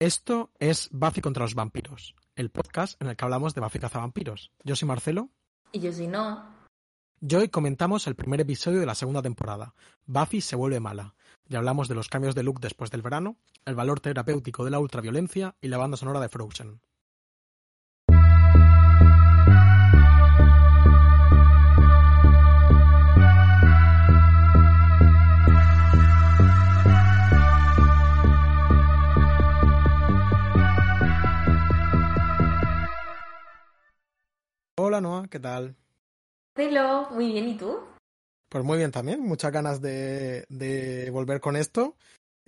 Esto es Buffy contra los vampiros, el podcast en el que hablamos de Buffy cazavampiros. Yo soy Marcelo. Y yo soy Noah. Y hoy comentamos el primer episodio de la segunda temporada. Buffy se vuelve mala. Y hablamos de los cambios de look después del verano, el valor terapéutico de la ultraviolencia y la banda sonora de Frozen. Hola Noah, ¿qué tal? Hello, muy bien, ¿y tú? Pues muy bien también, muchas ganas de, de volver con esto.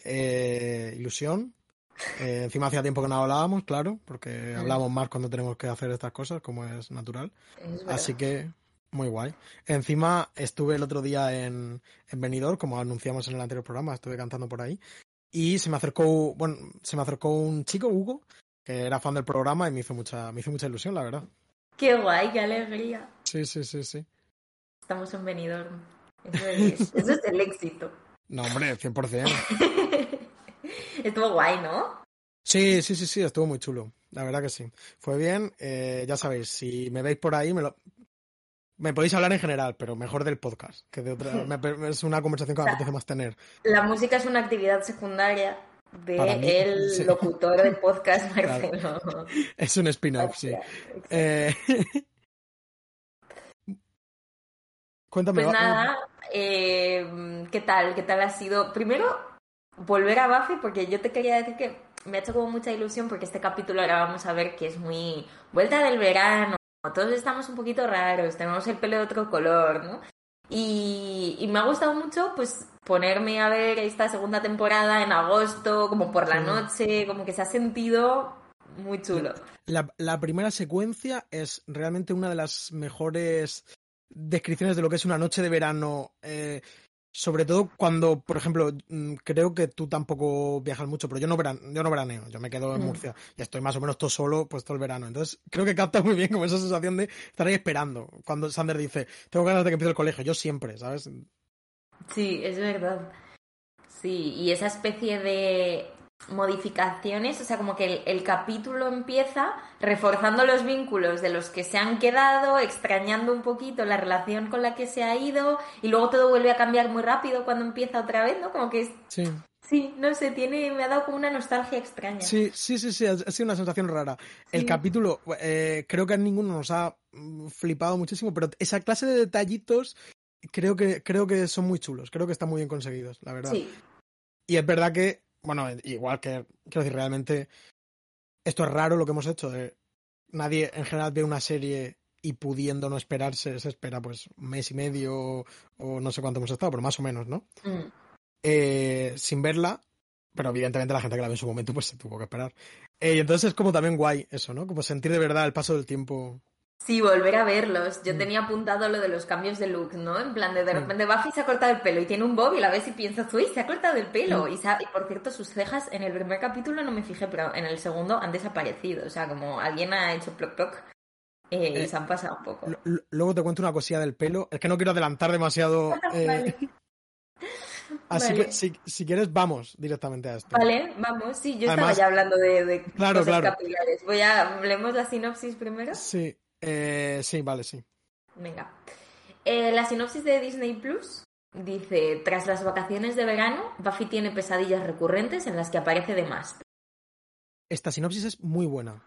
Eh, ilusión. Eh, encima hacía tiempo que no hablábamos, claro, porque hablamos más cuando tenemos que hacer estas cosas, como es natural. Es Así que muy guay. Encima estuve el otro día en, en Benidorm, como anunciamos en el anterior programa, estuve cantando por ahí. Y se me acercó, bueno, se me acercó un chico, Hugo, que era fan del programa y me hizo mucha, me hizo mucha ilusión, la verdad. Qué guay, qué alegría. Sí, sí, sí, sí. Estamos en Benidorm. Eso es, eso es el éxito. No, hombre, 100%. Estuvo guay, ¿no? Sí, sí, sí, sí, estuvo muy chulo. La verdad que sí. Fue bien. eh, ya sabéis, si me veis por ahí, me lo... Me podéis hablar en general, pero mejor del podcast, que de otra... me- es una conversación que me O sea, apetece más tener. La música es una actividad secundaria de mí, el sí. locutor del podcast Claro. Marcelo. Es un spin-off, sí. Eh, Cuéntame. Pues nada, eh, ¿qué tal? ¿Qué tal ha sido? Primero, volver a Buffy, porque yo te quería decir que me ha hecho como mucha ilusión, porque este capítulo ahora vamos a ver que es muy vuelta del verano, todos estamos un poquito raros, tenemos el pelo de otro color, ¿no? Y, y me ha gustado mucho, pues, ponerme a ver esta segunda temporada en agosto, como por la noche, como que se ha sentido muy chulo. La, la primera secuencia es realmente una de las mejores descripciones de lo que es una noche de verano. eh, sobre todo cuando, por ejemplo, mm, creo que tú tampoco viajas mucho, pero yo no, veran, yo no veraneo, yo me quedo en Mm. Murcia y estoy más o menos todo solo pues todo el verano. Entonces creo que capta muy bien como esa sensación de estar ahí esperando. Cuando Sander dice, tengo ganas de que empiece el colegio, yo siempre, ¿sabes? Sí, es verdad. Sí, y esa especie de modificaciones, o sea, como que el, el capítulo empieza reforzando los vínculos de los que se han quedado, extrañando un poquito la relación con la que se ha ido, y luego todo vuelve a cambiar muy rápido cuando empieza otra vez, ¿no? Como que es, Sí. sí, no sé, tiene, me ha dado como una nostalgia extraña. Sí, sí, sí, sí, ha sido una sensación rara. El Sí. capítulo, eh, creo que a ninguno nos ha mm, flipado muchísimo, pero esa clase de detallitos creo que, creo que son muy chulos, creo que están muy bien conseguidos, la verdad. Sí, Y es verdad que, bueno, igual que, quiero decir, realmente esto es raro lo que hemos hecho, de nadie en general ve una serie y pudiendo no esperarse, se espera pues un mes y medio o, o no sé cuánto hemos estado, pero más o menos, ¿no? Mm. eh, sin verla, pero evidentemente la gente que la ve en su momento pues se tuvo que esperar. Eh, y entonces es como también guay eso, ¿no? Como sentir de verdad el paso del tiempo. Sí, volver a verlos. Yo Mm. tenía apuntado lo de los cambios de look, ¿no? En plan de de Mm. repente Buffy se ha cortado el pelo y tiene un bob y la ves y piensas, uy, se ha cortado el pelo. Mm. Y, y por cierto, sus cejas en el primer capítulo no me fijé, pero en el segundo han desaparecido. O sea, como alguien ha hecho ploc ploc eh, y Eh, se han pasado un poco. Luego te cuento una cosilla del pelo. Es que no quiero adelantar demasiado. eh, Vale. Así Vale. que si, si quieres, vamos directamente a esto. Vale, vamos. Sí, yo Además- estaba ya hablando de, de Claro, cosas claro. capilares. Voy a... ¿Leemos la sinopsis primero? Sí, eh, sí, vale, sí. Venga. Eh, la sinopsis de Disney Plus dice: Tras las vacaciones de verano, Buffy tiene pesadillas recurrentes en las que aparece de más. Esta sinopsis es muy buena.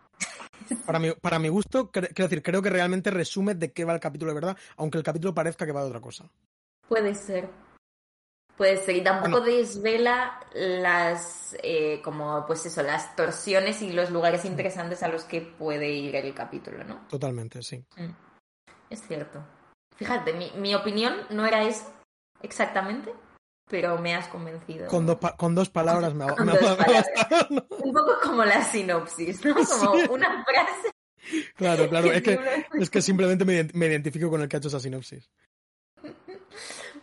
Para mi, para mi gusto, quiero decir, creo que realmente resume de qué va el capítulo de verdad, aunque el capítulo parezca que va de otra cosa. Puede ser. Puede ser. Y tampoco Bueno. desvela las, eh, como, pues eso, las torsiones y los lugares interesantes a los que puede ir el capítulo, ¿no? Totalmente, sí. Mm. Es cierto. Fíjate, mi, mi opinión no era eso exactamente, pero me has convencido. Con con dos palabras me ha, Con me ha- dos me ha palabras. bastado, ¿no? Un poco como la sinopsis, ¿no? Como Sí. una frase. Claro, claro, es que, simplemente- es que simplemente me identifico con el que ha hecho esa sinopsis.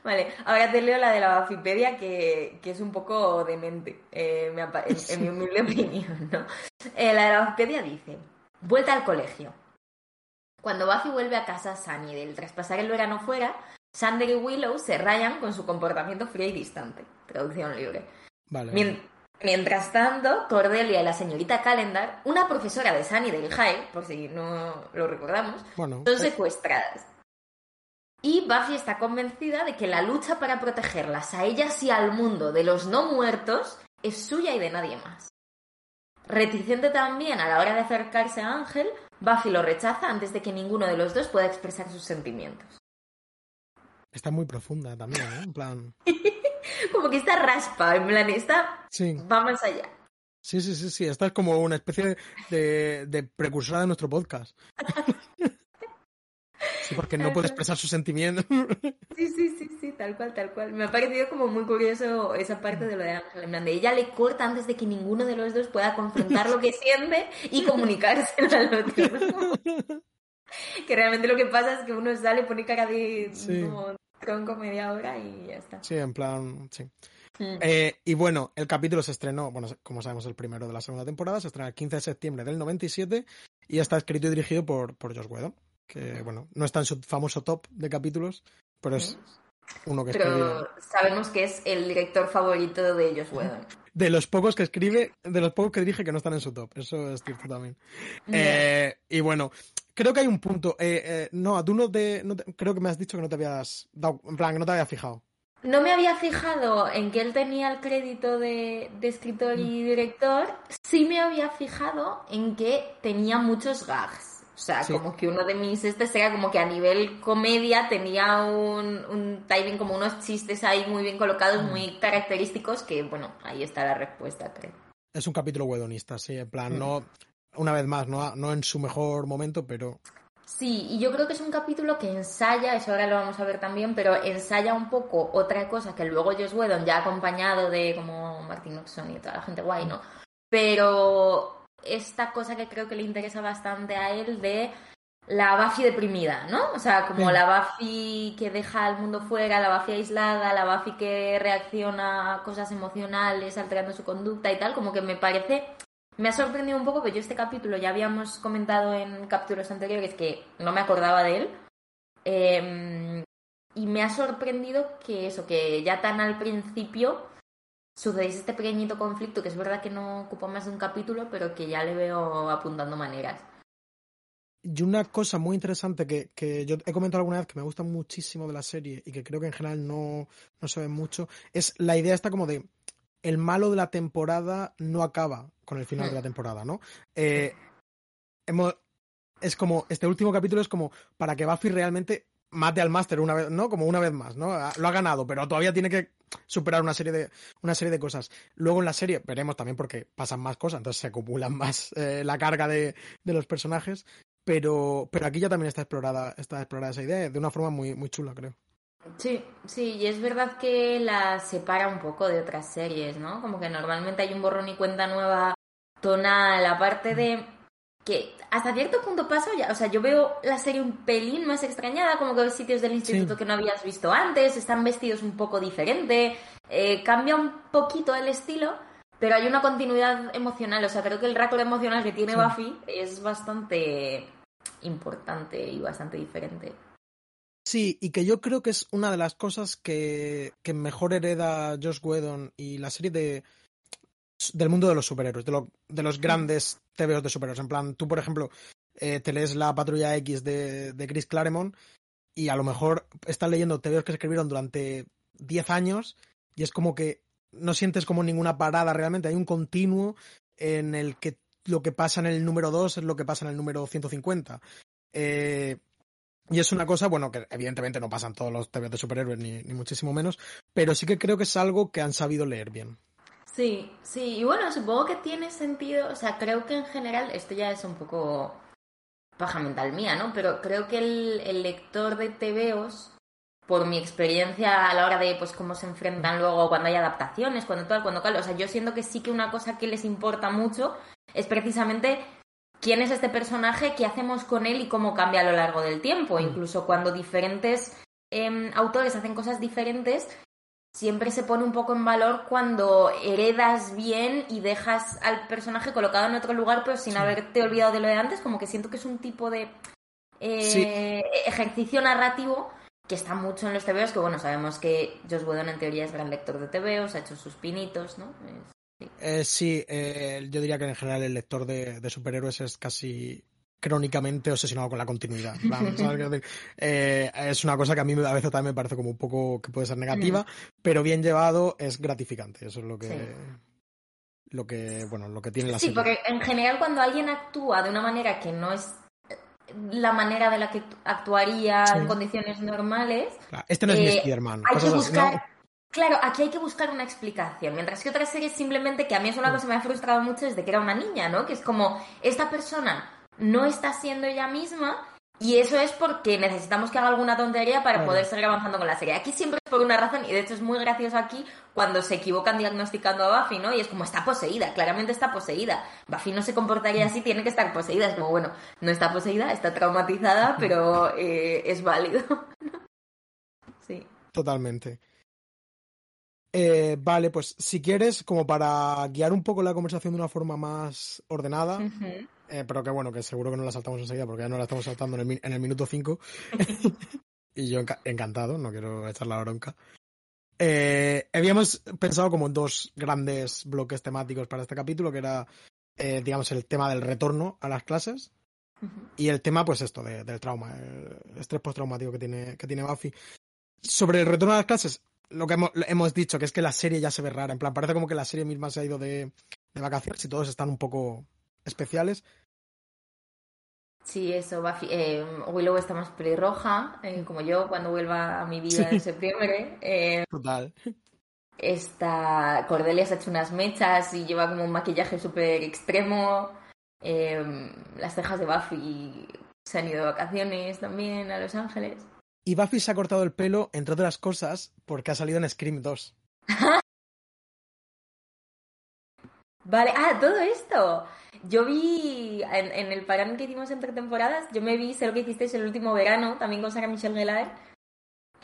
Vale, ahora te leo la de la Wikipedia que, que es un poco demente, eh, me en, en mi humilde opinión, ¿no? Eh, la de la Wikipedia dice, vuelta al colegio. Cuando Buffy vuelve a casa Sunnydale tras pasar el verano fuera, Sander y Willow se rayan con su comportamiento frío y distante. Traducción libre. Vale. Mien- Mientras tanto, Cordelia y la señorita Calendar, una profesora de Sunnydale High, por si no lo recordamos, Bueno, son eh, secuestradas. Y Buffy está convencida de que la lucha para protegerlas a ellas y al mundo de los no muertos es suya y de nadie más. Reticente también a la hora de acercarse a Ángel, Buffy lo rechaza antes de que ninguno de los dos pueda expresar sus sentimientos. está muy profunda también, ¿eh? En plan. Como que está raspa, en plan, está Sí, va más allá. sí, sí, sí, sí. Esta es como una especie de, de precursora de nuestro podcast. Sí, porque no puede expresar sus sentimientos. Sí, sí, sí, sí, tal cual, tal cual. Me ha parecido como muy curioso esa parte de lo de Ángel. En ella le corta antes de que ninguno de los dos pueda confrontar lo que siente y comunicárselo al otro. que realmente lo que pasa es que uno sale, pone cara de Sí. como tronco media hora y ya está. Sí, en plan, sí. Mm. Eh, y bueno, el capítulo se estrenó, bueno, como sabemos, el primero de la segunda temporada, se estrenó el 15 de septiembre del 97 y está escrito y dirigido por, por Josh Whedon, que bueno, no está en su famoso top de capítulos, pero es uno que escribe. Pero sabemos que es el director favorito de ellos, Whedon. De los pocos que escribe, de los pocos que dirige que no están en su top, eso es cierto también. Eh, y bueno, creo que hay un punto. Eh, eh, no, tú no te, no te- Creo que me has dicho que no te habías dado. En plan, que no te habías fijado. No me había fijado en que él tenía el crédito de, de escritor y director. Sí me había fijado en que tenía muchos gags. O sea, Sí. como que uno de mis este era como que a nivel comedia tenía un, un timing, como unos chistes ahí muy bien colocados, muy característicos, que bueno, ahí está la respuesta, creo. Es un capítulo wedonista, sí. En plan, Mm. no. Una vez más, no, no en su mejor momento, pero. Sí, y yo creo que es un capítulo que ensaya, eso ahora lo vamos a ver también, pero ensaya un poco otra cosa que luego Joss Whedon ya acompañado de como Martin Oxon y toda la gente guay, ¿no? Pero esta cosa que creo que le interesa bastante a él de la Buffy deprimida, ¿no? O sea, como Sí. la Buffy que deja al mundo fuera, la Buffy aislada, la Buffy que reacciona a cosas emocionales, alterando su conducta y tal, como que me parece me ha sorprendido un poco que yo este capítulo ya habíamos comentado en capítulos anteriores que no me acordaba de él. Eh, y me ha sorprendido que eso, que ya tan al principio sucediese este pequeñito conflicto, que es verdad que no ocupa más de un capítulo, pero que ya le veo apuntando maneras. Y una cosa muy interesante que, que yo he comentado alguna vez que me gusta muchísimo de la serie y que creo que en general no, no se ve mucho, es la idea esta como de el malo de la temporada no acaba con el final de la temporada, ¿no? Eh, hemos, es como, este último capítulo es como para que Buffy realmente mate al máster una vez, ¿no? Como una vez más, ¿no? Lo ha ganado, pero todavía tiene que superar una serie de, una serie de cosas. Luego en la serie veremos también porque pasan más cosas, entonces se acumulan más eh, la carga de, de los personajes. Pero, pero aquí ya también está explorada, está explorada esa idea de una forma muy, muy chula, creo. Sí, sí, y es verdad que la separa un poco de otras series, ¿no? Como que normalmente hay un borrón y cuenta nueva tonal, aparte de que hasta cierto punto pasa ya, o sea, yo veo la serie un pelín más extrañada, como que ves sitios del instituto Sí. que no habías visto antes, están vestidos un poco diferente, eh, cambia un poquito el estilo, pero hay una continuidad emocional, o sea, creo que el rato emocional que tiene Sí. Buffy es bastante importante y bastante diferente. Sí, y que yo creo que es una de las cosas que, que mejor hereda Josh Whedon y la serie de del mundo de los superhéroes, de, lo- de los grandes TVOs de superhéroes. En plan, tú, por ejemplo, eh, te lees la Patrulla X de, Chris Claremont y a lo mejor estás leyendo TVOs que escribieron durante 10 años y es como que no sientes como ninguna parada realmente. Hay un continuo en el que lo que pasa en el número 2 es lo que pasa en el número 150. Eh, y es una cosa, bueno, que evidentemente no pasan todos los TVs de superhéroes, ni muchísimo menos, pero sí que creo que es algo que han sabido leer bien. Sí, sí, y bueno, supongo que tiene sentido, o sea, creo que en general, esto ya es un poco paja mental mía, ¿no? Pero creo que el, el lector de TVOs, por mi experiencia a la hora de, pues, cómo se enfrentan luego cuando hay adaptaciones, cuando tal, cuando tal, o sea, yo siento que sí que una cosa que les importa mucho es precisamente quién es este personaje, qué hacemos con él y cómo cambia a lo largo del tiempo, incluso cuando diferentes em, autores hacen cosas diferentes, siempre se pone un poco en valor cuando heredas bien y dejas al personaje colocado en otro lugar, pero sin Sí. haberte olvidado de lo de antes, como que siento que es un tipo de eh, Sí. ejercicio narrativo que está mucho en los TVOs, que bueno, sabemos que Josh Whedon en teoría es gran lector de TVOs, ha hecho sus pinitos, ¿no? Es- Eh, sí, eh, yo diría que en general el lector de, de superhéroes es casi crónicamente obsesionado con la continuidad. Eh, es una cosa que a mí a veces también me parece como un poco que puede ser negativa, pero bien llevado es gratificante. Eso es lo que. Sí. Lo que, bueno, lo que tiene la Sí, serie. porque en general cuando alguien actúa de una manera que no es la manera de la que actuaría Sí. en condiciones normales, Claro, Este no es mi eh, Spider-Man. hay que buscar... Claro, aquí hay que buscar una explicación, mientras que otras series simplemente, que a mí es una cosa que me ha frustrado mucho desde que era una niña, ¿no? Que es como, esta persona no está siendo ella misma y eso es porque necesitamos que haga alguna tontería para poder seguir avanzando con la serie. Aquí siempre es por una razón y de hecho es muy gracioso aquí cuando se equivocan diagnosticando a Buffy, ¿no? Y es como, está poseída, claramente está poseída. Buffy no se comportaría así, tiene que estar poseída. Es como, bueno, no está poseída, está traumatizada, pero eh, es válido. sí. Totalmente. Eh, vale, pues si quieres, como para guiar un poco la conversación de una forma más ordenada. Eh, pero que bueno, que seguro que no la saltamos enseguida porque ya no la estamos saltando en el, en el minuto 5. y yo enca- encantado, no quiero echar la bronca. Eh, habíamos pensado como dos grandes bloques temáticos para este capítulo, que era, eh, digamos, el tema del retorno a las clases Ujú. y el tema, pues esto, de- del trauma, el estrés postraumático que tiene, que tiene Buffy. Sobre el retorno a las clases, lo que hemos, hemos dicho, que es que la serie ya se ve rara. En plan, parece como que la serie misma se ha ido de, de vacaciones y todos están un poco especiales. Sí, eso, Buffy, eh, Willow está más pelirroja, eh, como yo, cuando vuelva a mi vida en septiembre. Eh, Total. está, Cordelia se ha hecho unas mechas y lleva como un maquillaje súper extremo. Eh, las cejas de Buffy se han ido de vacaciones también a Los Ángeles. Y Buffy se ha cortado el pelo, entre otras cosas, porque ha salido en Scream 2. Vale, ah, todo esto. Yo vi en, en el parón que hicimos entre temporadas, yo me vi, sé lo que hicisteis el último verano, también con Sarah Michelle Gellar.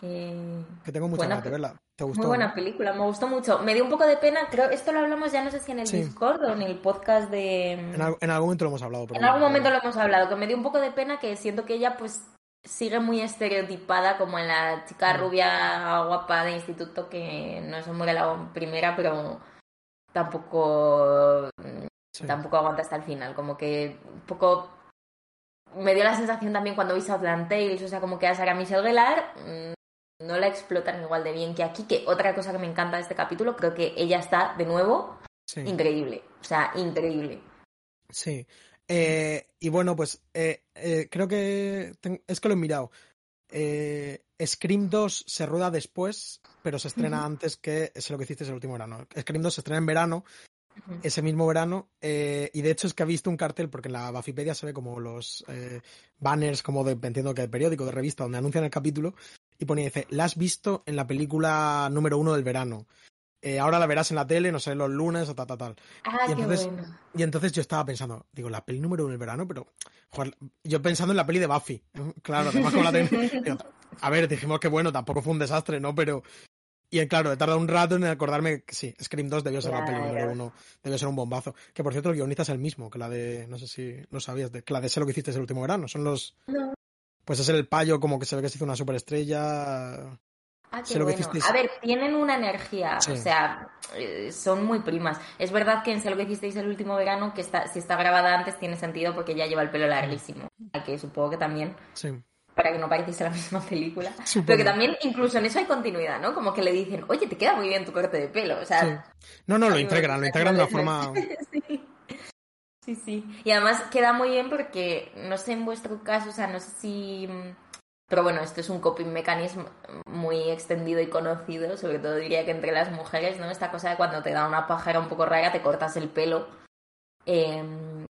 Eh, Que tengo mucha ganas de verla. ¿Te gustó? Muy buena película, me gustó mucho. Me dio un poco de pena, creo, esto lo hablamos ya no sé si en el Sí. Discord o en el podcast de... En, al- en algún momento lo hemos hablado. pero En algún momento lo hemos hablado, que me dio un poco de pena que siento que ella pues sigue muy estereotipada como en la chica Mm. rubia guapa de instituto que no se muere la primera, pero tampoco sí. tampoco aguanta hasta el final, como que un poco me dio la sensación también cuando vi Southland Tales, o sea, como que a Sarah Michelle Gellar mm, no la explotan igual de bien que aquí, que otra cosa que me encanta de este capítulo, creo que ella está de nuevo Sí. increíble, o sea, increíble. Sí. Eh, y bueno, pues eh, eh, creo que es que lo he mirado. Scream 2 se rueda después, pero se estrena antes que es lo que hiciste el último verano. Scream 2 se estrena en verano, ese mismo verano, eh, y de hecho es que ha visto un cartel, porque en la Bafipedia se ve como los eh, banners, como de, entiendo que de periódico, de revista, donde anuncian el capítulo, y pone, dice, la has visto en la película número uno del verano. Eh, ahora la verás en la tele, no sé, los lunes o tal, tal, tal. Ah, Y qué entonces- bueno. Y entonces yo estaba pensando, digo, la peli número uno del verano, pero joder, yo pensando en la peli de Buffy. Claro, además como la ten- digo, A ver, dijimos que bueno, tampoco fue un desastre, ¿no? Pero. Y eh, claro, he tardado un rato en acordarme que sí, Scream 2 debió ser la peli número uno, debió ser un bombazo. Que por cierto, el guionista es el mismo, que la de, no sé si lo sabías, de, que la de Sé lo que hiciste el último verano. Son los. No. Pues es el payo como que se ve que se hizo una superestrella. Ah, qué bueno. A ver, tienen una energía, Sí. o sea, eh, son muy primas. Es verdad que en Sé lo que hicisteis el último verano, que está, si está grabada antes tiene sentido porque ya lleva el pelo larguísimo. Que supongo que también, Sí. Para que no pareciese la misma película. Pero que también, incluso en eso hay continuidad, ¿no? Como que le dicen, oye, te queda muy bien tu corte de pelo. O sea, Sí. No, no, lo integran, lo integran de una como forma. sí. Sí, sí. Y además queda muy bien porque, no sé en vuestro caso, o sea, no sé si... Pero bueno, esto es un coping mechanism muy extendido y conocido, sobre todo diría que entre las mujeres, ¿no? Esta cosa de cuando te da una pájara un poco rara, te cortas el pelo. Eh,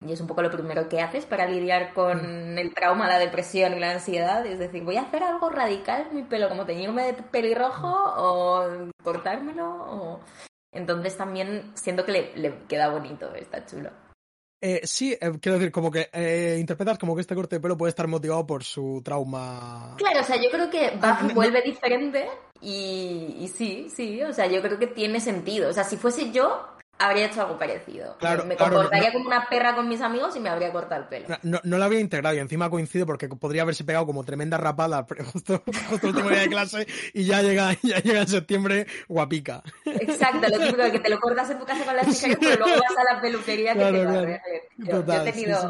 y es un poco lo primero que haces para lidiar con el trauma, la depresión y la ansiedad. Es decir, voy a hacer algo radical en mi pelo, como teñirme de pelirrojo o cortármelo. O... Entonces también siento que le, le queda bonito, está chulo. Eh, sí, eh, quiero decir, como que eh, interpretas como que este corte de pelo puede estar motivado por su trauma. Claro, o sea, yo creo que Ah, me- vuelve diferente y, y sí, sí, o sea, yo creo que tiene sentido. O sea, si fuese yo, habría hecho algo parecido. Claro, me claro, comportaría no- como una perra con mis amigos y me habría cortado el pelo. No, no lo había integrado y encima coincido porque podría haberse pegado como tremenda rapada justo, justo el último día de clase y ya llega, ya llega en septiembre guapica. Exacto, lo típico de que te lo cortas en tu casa con las tijeras, pero luego vas a la peluquería que Claro, te va a ver. Yo, he sí, tenido, sí.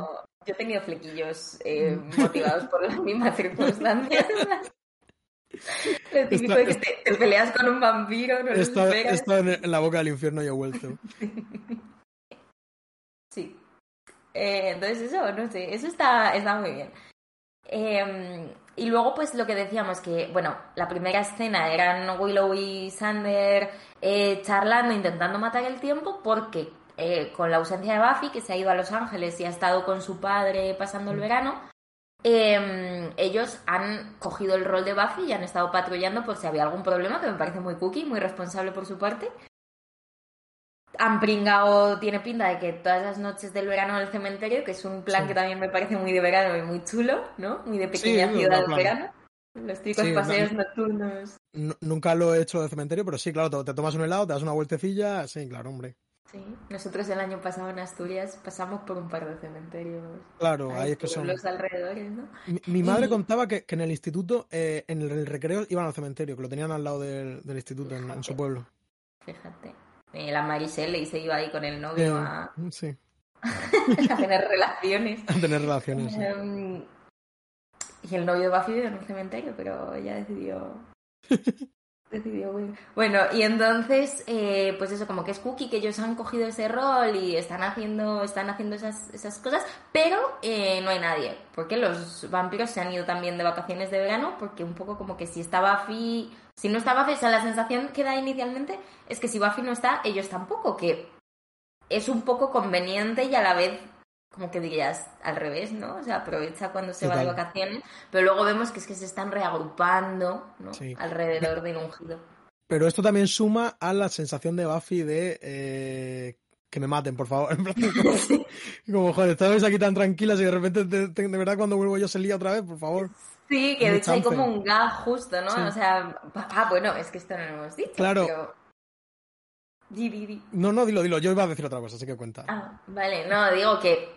yo he tenido flequillos eh, motivados por las mismas circunstancias. Lo típico Está- de que te, te peleas con un vampiro, no lo esperas. estado en, en la boca del infierno y he vuelto. Sí. Eh, entonces eso, no sé, eso está, está muy bien. Eh, y luego, pues lo que decíamos, que, bueno, la primera escena eran Willow y Sander eh, charlando, intentando matar el tiempo, porque eh, con la ausencia de Buffy, que se ha ido a Los Ángeles y ha estado con su padre pasando el verano, eh, ellos han cogido el rol de Buffy y han estado patrullando por si había algún problema, que me parece muy cookie, muy responsable por su parte. Han pringado, tiene pinta de que todas las noches del verano en el cementerio, que es un plan Sí. que también me parece muy de verano y muy chulo, ¿no? Muy de pequeña Sí, ciudad del verano. Los típicos Sí, no, paseos nocturnos. Nu- Nunca lo he hecho de cementerio, pero sí, claro, te, te tomas un helado, te das una vueltecilla, sí, claro, hombre. Sí. Nosotros el año pasado en Asturias pasamos por un par de cementerios. Claro, ahí ahí es que son... Los alrededores, ¿no? Mi, mi madre Y- contaba que, que en el instituto, eh, en el recreo, iban al cementerio, que lo tenían al lado del, del instituto, en, en su pueblo. Fíjate. Eh, la Mariselle y se iba ahí con el novio a, Eh, sí, a tener relaciones. a tener relaciones. sí. Em, y el novio de Buffy vive en un cementerio, pero ella decidió. decidió. Bueno, y entonces, eh, pues eso, como que es cookie, que ellos han cogido ese rol y están haciendo, están haciendo esas, esas cosas, pero eh, no hay nadie, porque los vampiros se han ido también de vacaciones de verano, porque un poco como que si está Buffy, si no está Buffy, o sea, la sensación que da inicialmente es que si Buffy no está, ellos tampoco, que es un poco conveniente y a la vez como que dirías al revés, ¿no? O sea, aprovecha cuando se va de vacaciones, pero luego vemos que es que se están reagrupando, ¿no? Sí. Alrededor del ungido. Pero esto también suma a la sensación de Buffy de eh, que me maten, por favor. Como, joder, estabais aquí tan tranquilas y de repente, de, de- de verdad, cuando vuelvo yo se lía otra vez, por favor. Sí, que de hecho hay como un gag justo, ¿no? Sí. O sea, ah, bueno, es que esto no lo hemos dicho. Claro. Pero... Di, di, di. No, no, dilo, dilo. Yo iba a decir otra cosa, así que cuenta. Ah, vale, no, digo que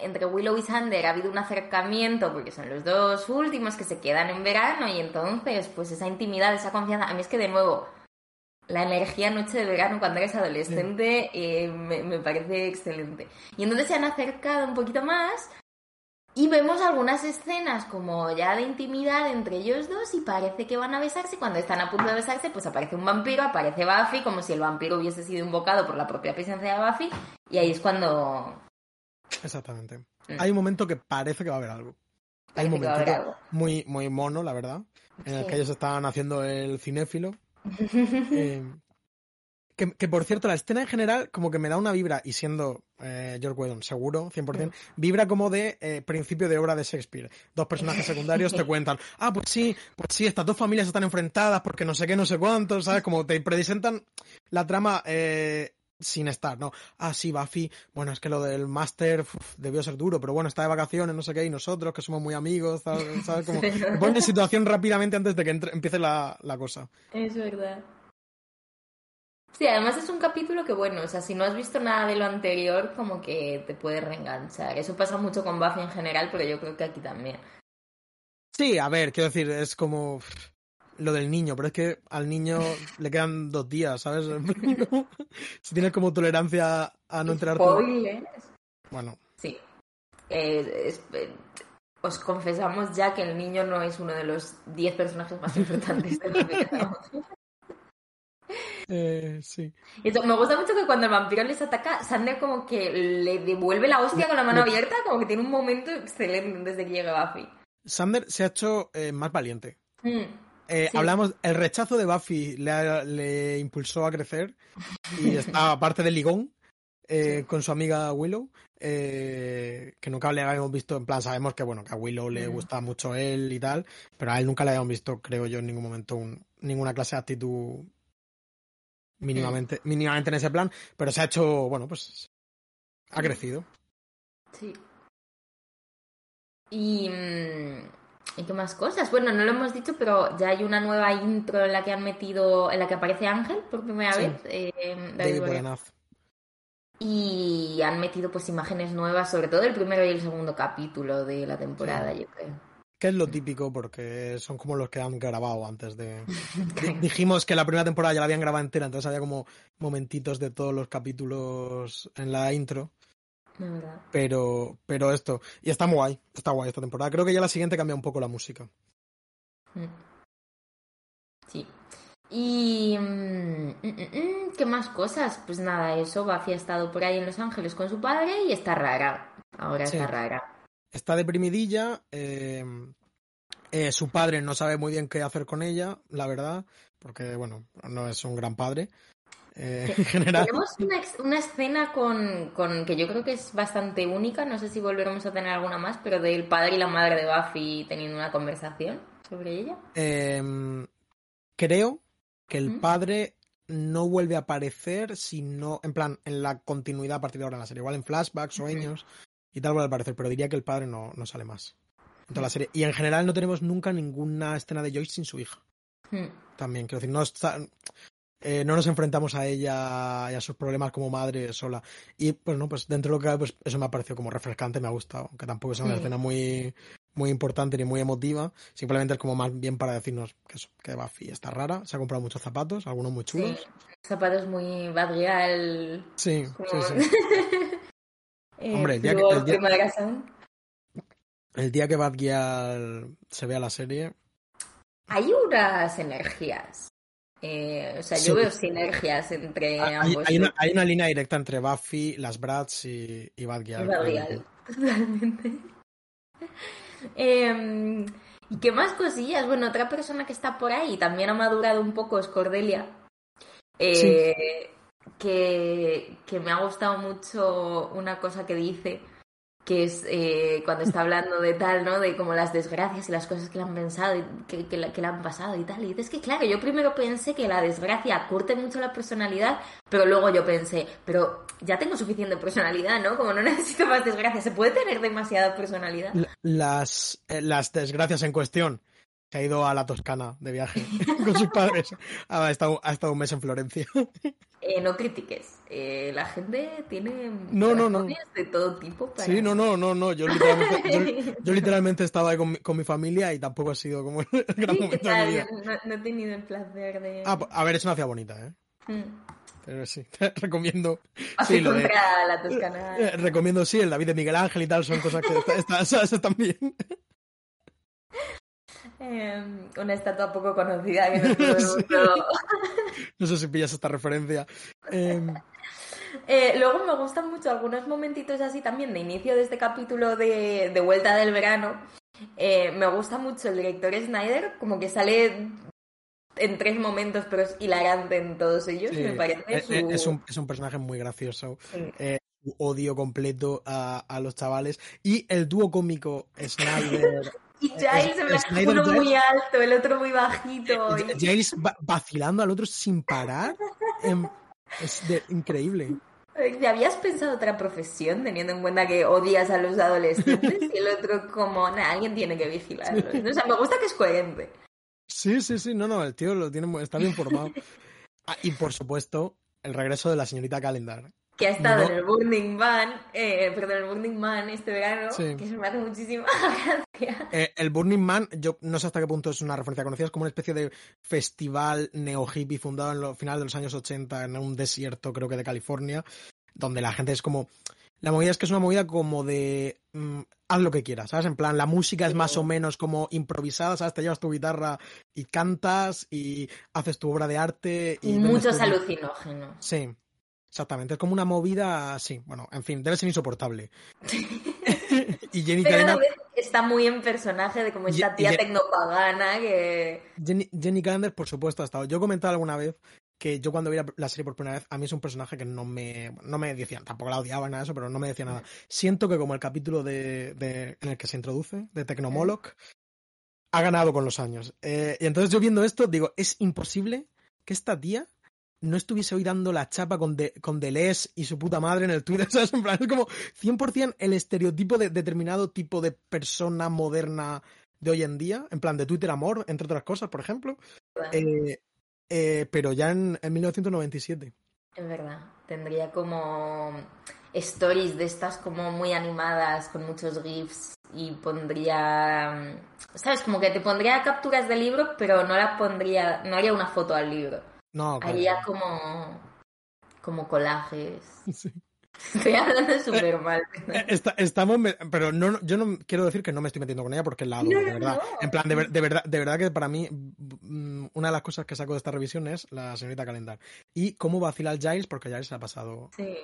entre Willow y Sander ha habido un acercamiento porque son los dos últimos que se quedan en verano y entonces pues esa intimidad, esa confianza, a mí es que de nuevo la energía noche de verano cuando eres adolescente eh, me, me parece excelente. Y entonces se han acercado un poquito más y vemos algunas escenas como ya de intimidad entre ellos dos y parece que van a besarse. Cuando están a punto de besarse, pues aparece un vampiro, aparece Buffy, como si el vampiro hubiese sido invocado por la propia presencia de Buffy. Y ahí es cuando Exactamente. Mm. Hay un momento que parece que va a haber algo. Hay un algo. muy, muy mono, la verdad, en el que ellos estaban haciendo el cinéfilo. Eh, que, que, por cierto, la escena en general como que me da una vibra, y siendo eh, George Whedon, seguro, 100%, vibra como de eh, principio de obra de Shakespeare. Dos personajes secundarios te cuentan, ah, pues sí, pues sí, estas dos familias están enfrentadas porque no sé qué, no sé cuánto, ¿sabes? Como te presentan la trama eh, sin estar, ¿no? Ah, sí, Buffy, bueno, es que lo del máster debió ser duro, pero bueno, está de vacaciones, no sé qué, y nosotros que somos muy amigos, ¿sabes? ¿sabes? Como, en situación rápidamente antes de que entre- empiece la, la cosa. Es verdad. Sí, además es un capítulo que, bueno, o sea, si no has visto nada de lo anterior, como que te puede reenganchar. Eso pasa mucho con Buffy en general, pero yo creo que aquí también. Sí, a ver, quiero decir, es como lo del niño, pero es que al niño le quedan dos días, ¿sabes? si tienes como tolerancia a no enterarte. Spoilers. Bueno, Sí. Eh, es- eh, os confesamos ya que el niño no es uno de los 10 personajes más importantes de la vida. eh, sí. Eso, me gusta mucho que cuando el vampiro les ataca, Sander como que le devuelve la hostia con la mano Le- abierta, como que tiene un momento excelente desde que llega Buffy. Sander se ha hecho eh, más valiente. Mm. Eh, Sí. Hablamos, el rechazo de Buffy le, le impulsó a crecer y está aparte de ligón eh, Sí. con su amiga Willow, eh, que nunca le habíamos visto, en plan, sabemos que bueno, que a Willow le gusta mucho él y tal, pero a él nunca le habíamos visto, creo yo, en ningún momento un- ninguna clase de actitud mínimamente, mínimamente en ese plan, pero se ha hecho, bueno, pues ha crecido. Sí. Y, mm, ¿Y qué más cosas? Bueno, no lo hemos dicho, pero ya hay una nueva intro en la que han metido, en la que aparece Ángel por primera Sí. vez. eh, David David. Y han metido pues imágenes nuevas, sobre todo el primero y el segundo capítulo de la temporada, yo creo. Que es lo típico porque son como los que han grabado antes de... Di- Dijimos que la primera temporada ya la habían grabado entera, entonces había como momentitos de todos los capítulos en la intro. Verdad. Pero, pero esto, y está guay, está guay esta temporada. Creo que ya la siguiente cambia un poco la música. Mm. Sí. Y... mm, mm, ¿Qué más cosas? Pues nada, eso, Buffy ha estado por ahí en Los Ángeles con su padre y está rara. Ahora Sí. está rara. Está deprimidilla, eh, eh, su padre no sabe muy bien qué hacer con ella, la verdad, porque, bueno, no es un gran padre eh, en general. Tenemos una, escena con, con que yo creo que es bastante única, no sé si volveremos a tener alguna más, pero del padre y la madre de Buffy teniendo una conversación sobre ella. Eh, creo que el ¿Mm? padre no vuelve a aparecer, sino, en plan, en la continuidad a partir de ahora en la serie. Igual en flashbacks, sueños y tal vuelve a aparecer, pero diría que el padre no, no sale más en toda la serie. Y en general no tenemos nunca ninguna escena de Joyce sin su hija. También, quiero decir, no, está- eh, no nos enfrentamos a ella y a sus problemas como madre sola. Y pues no, pues dentro de lo que cabe, pues eso me ha parecido como refrescante, me ha gustado. Aunque tampoco es una Sí. escena muy, muy importante ni muy emotiva. Simplemente es como más bien para decirnos que eso, que Buffy está rara. Se ha comprado muchos zapatos, algunos muy Sí, chulos. zapatos muy Bad Girl. Sí, sí, como- sí. eh, Hombre, el día que- el día- Primavera Sound. El día que Bad Gyal se vea la serie, Hay unas energías. Eh, o sea, yo Sí. veo sinergias entre hay, ambos. hay una, hay una línea directa entre Buffy, las Bratz y, y Bad Girl, Totalmente. Eh, ¿Y qué más cosillas? Bueno, otra persona que está por ahí y también ha madurado un poco es Cordelia. Eh, que, que me ha gustado mucho una cosa que dice, que es eh, cuando está hablando de tal, ¿no? De como las desgracias y las cosas que le han pensado y que, que, le han pasado y tal. Y dices que, claro, yo primero pensé que la desgracia curte mucho la personalidad, pero luego yo pensé, pero ya tengo suficiente personalidad, ¿no? Como no necesito más desgracia. ¿Se puede tener demasiada personalidad? Las, eh, las desgracias en cuestión. Se ha ido a la Toscana de viaje con sus padres. Ha estado, ha estado un mes en Florencia. Eh, no critiques. Eh, la gente tiene No, no, no. de todo tipo para... Sí, no, no, no, no. Yo literalmente, yo, yo literalmente estaba ahí con mi, con mi familia y tampoco ha sido como el gran Sí, ¿qué momento de mi tal? vida. No, no he tenido el placer de... Ah, a ver, es una ciudad bonita, ¿eh? Mm. Pero sí, te recomiendo. Sí, lo de, la Toscana. eh, recomiendo, sí, el David de Miguel Ángel y tal, son cosas que está- está- están bien. Eh, una estatua poco conocida que no Sí. No sé si pillas esta referencia. Eh, Eh, luego me gustan mucho algunos momentitos así también de inicio de este capítulo de, de vuelta del verano. Eh, me gusta mucho el director Snyder, como que sale en tres momentos, pero es hilarante en todos ellos, sí, me parece. eh, su- es, un, es un personaje muy gracioso. Sí. odio completo a, a los chavales. Y el dúo cómico Snyder. Y Giles, en uno Giles. muy alto, el otro muy bajito. y- James va- vacilando al otro sin parar. em, es de- increíble. ¿Te habías pensado otra profesión teniendo en cuenta que odias a los adolescentes? Y el otro como, nah, alguien tiene que vigilarlos. O sea, me gusta que es coherente. Sí, sí, sí. No, no, el tío lo tiene, está bien formado. Ah, y por supuesto, el regreso de la señorita Calendar. Que ha estado No. en el Burning Man, eh, perdón, el Burning Man este verano, Sí. que se me hace muchísima gracia. Eh, el Burning Man, yo no sé hasta qué punto es una referencia conocida, es como una especie de festival neo-hippie fundado en los finales de los años 80 en un desierto, creo que de California, donde la gente es como... La movida es que es una movida como de... mm, haz lo que quieras, ¿sabes? En plan, la música es más o menos como improvisada, ¿sabes? Te llevas tu guitarra y cantas y haces tu obra de arte. Y muchos tu- alucinógenos. Sí, exactamente. Es como una movida, sí, bueno, en fin, debe ser insoportable. y Jenny Pero está muy en personaje de como esta tía tecnopagana que... Jenny, Jenny Calendar, por supuesto, ha estado. Yo he comentado alguna vez que yo cuando vi la, serie por primera vez, a mí es un personaje que no me, no me decían, tampoco la odiaba nada de eso, pero no me decía nada. Siento que como el capítulo de, de- en el que se introduce, de Tecnomoloch, ha ganado con los años. Eh, y entonces yo viendo esto, digo, es imposible que esta tía no estuviese hoy dando la chapa con, de, con Deleuze y su puta madre en el Twitter, ¿sabes? En plan, es como 100% el estereotipo de determinado tipo de persona moderna de hoy en día, en plan de Twitter Amor, entre otras cosas, por ejemplo, eh, eh, pero ya en, en 1997. Es verdad, tendría como stories de estas como muy animadas con muchos gifs y pondría, ¿sabes? Como que te pondría capturas del libro, pero no la pondría, no haría una foto al libro. No, claro. Haría como, como collages. Sí. Estoy hablando súper mal. Eh, estamos, pero no, yo no quiero decir que no me estoy metiendo con ella porque la lado, de verdad. En plan, de, verdad, de verdad que para mí mm, una de las cosas que saco de esta revisión es la señorita Calendar. Y cómo vacilar Giles porque Giles se ha pasado sí.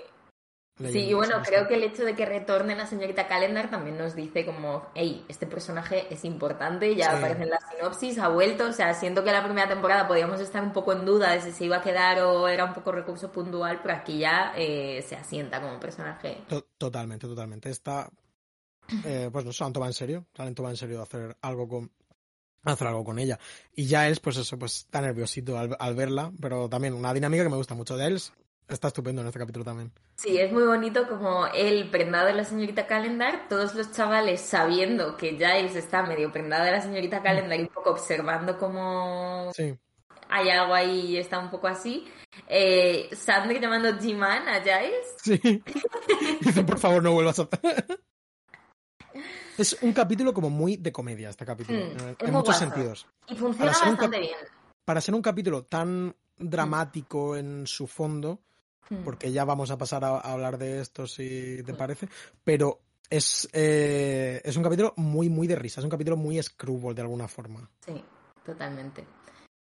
Sí, y bueno, creo que el hecho de que retorne la señorita Calendar también nos dice como, hey, este personaje es importante, ya aparece en la sinopsis, ha vuelto, o sea, siento que la primera temporada podíamos estar un poco en duda de si se iba a quedar o era un poco recurso puntual, pero aquí ya eh, se asienta como personaje. Totalmente, totalmente. Está, eh, pues no se han tomado en serio, se han tomado en serio de hacer algo con hacer algo con ella. Y ya es, pues eso, pues está nerviosito al, al verla, pero también una dinámica que me gusta mucho de él Está estupendo en este capítulo también. Sí, es muy bonito como el prendado de la señorita Calendar, todos los chavales sabiendo que Giles está medio prendado de la señorita Calendar y un poco observando cómo hay algo ahí y está un poco así. Eh, llamando G-Man a Giles. Sí. Dice, por favor, no vuelvas a... es un capítulo como muy de comedia, este capítulo, mm, en muchos sentidos. Y funciona bastante bien. Para ser un capítulo tan dramático en su fondo, Hmm. Porque ya vamos a pasar a, hablar de esto si te hmm. parece, pero es, eh, es un capítulo muy, muy de risa, es un capítulo muy screwball de alguna forma. Sí, totalmente.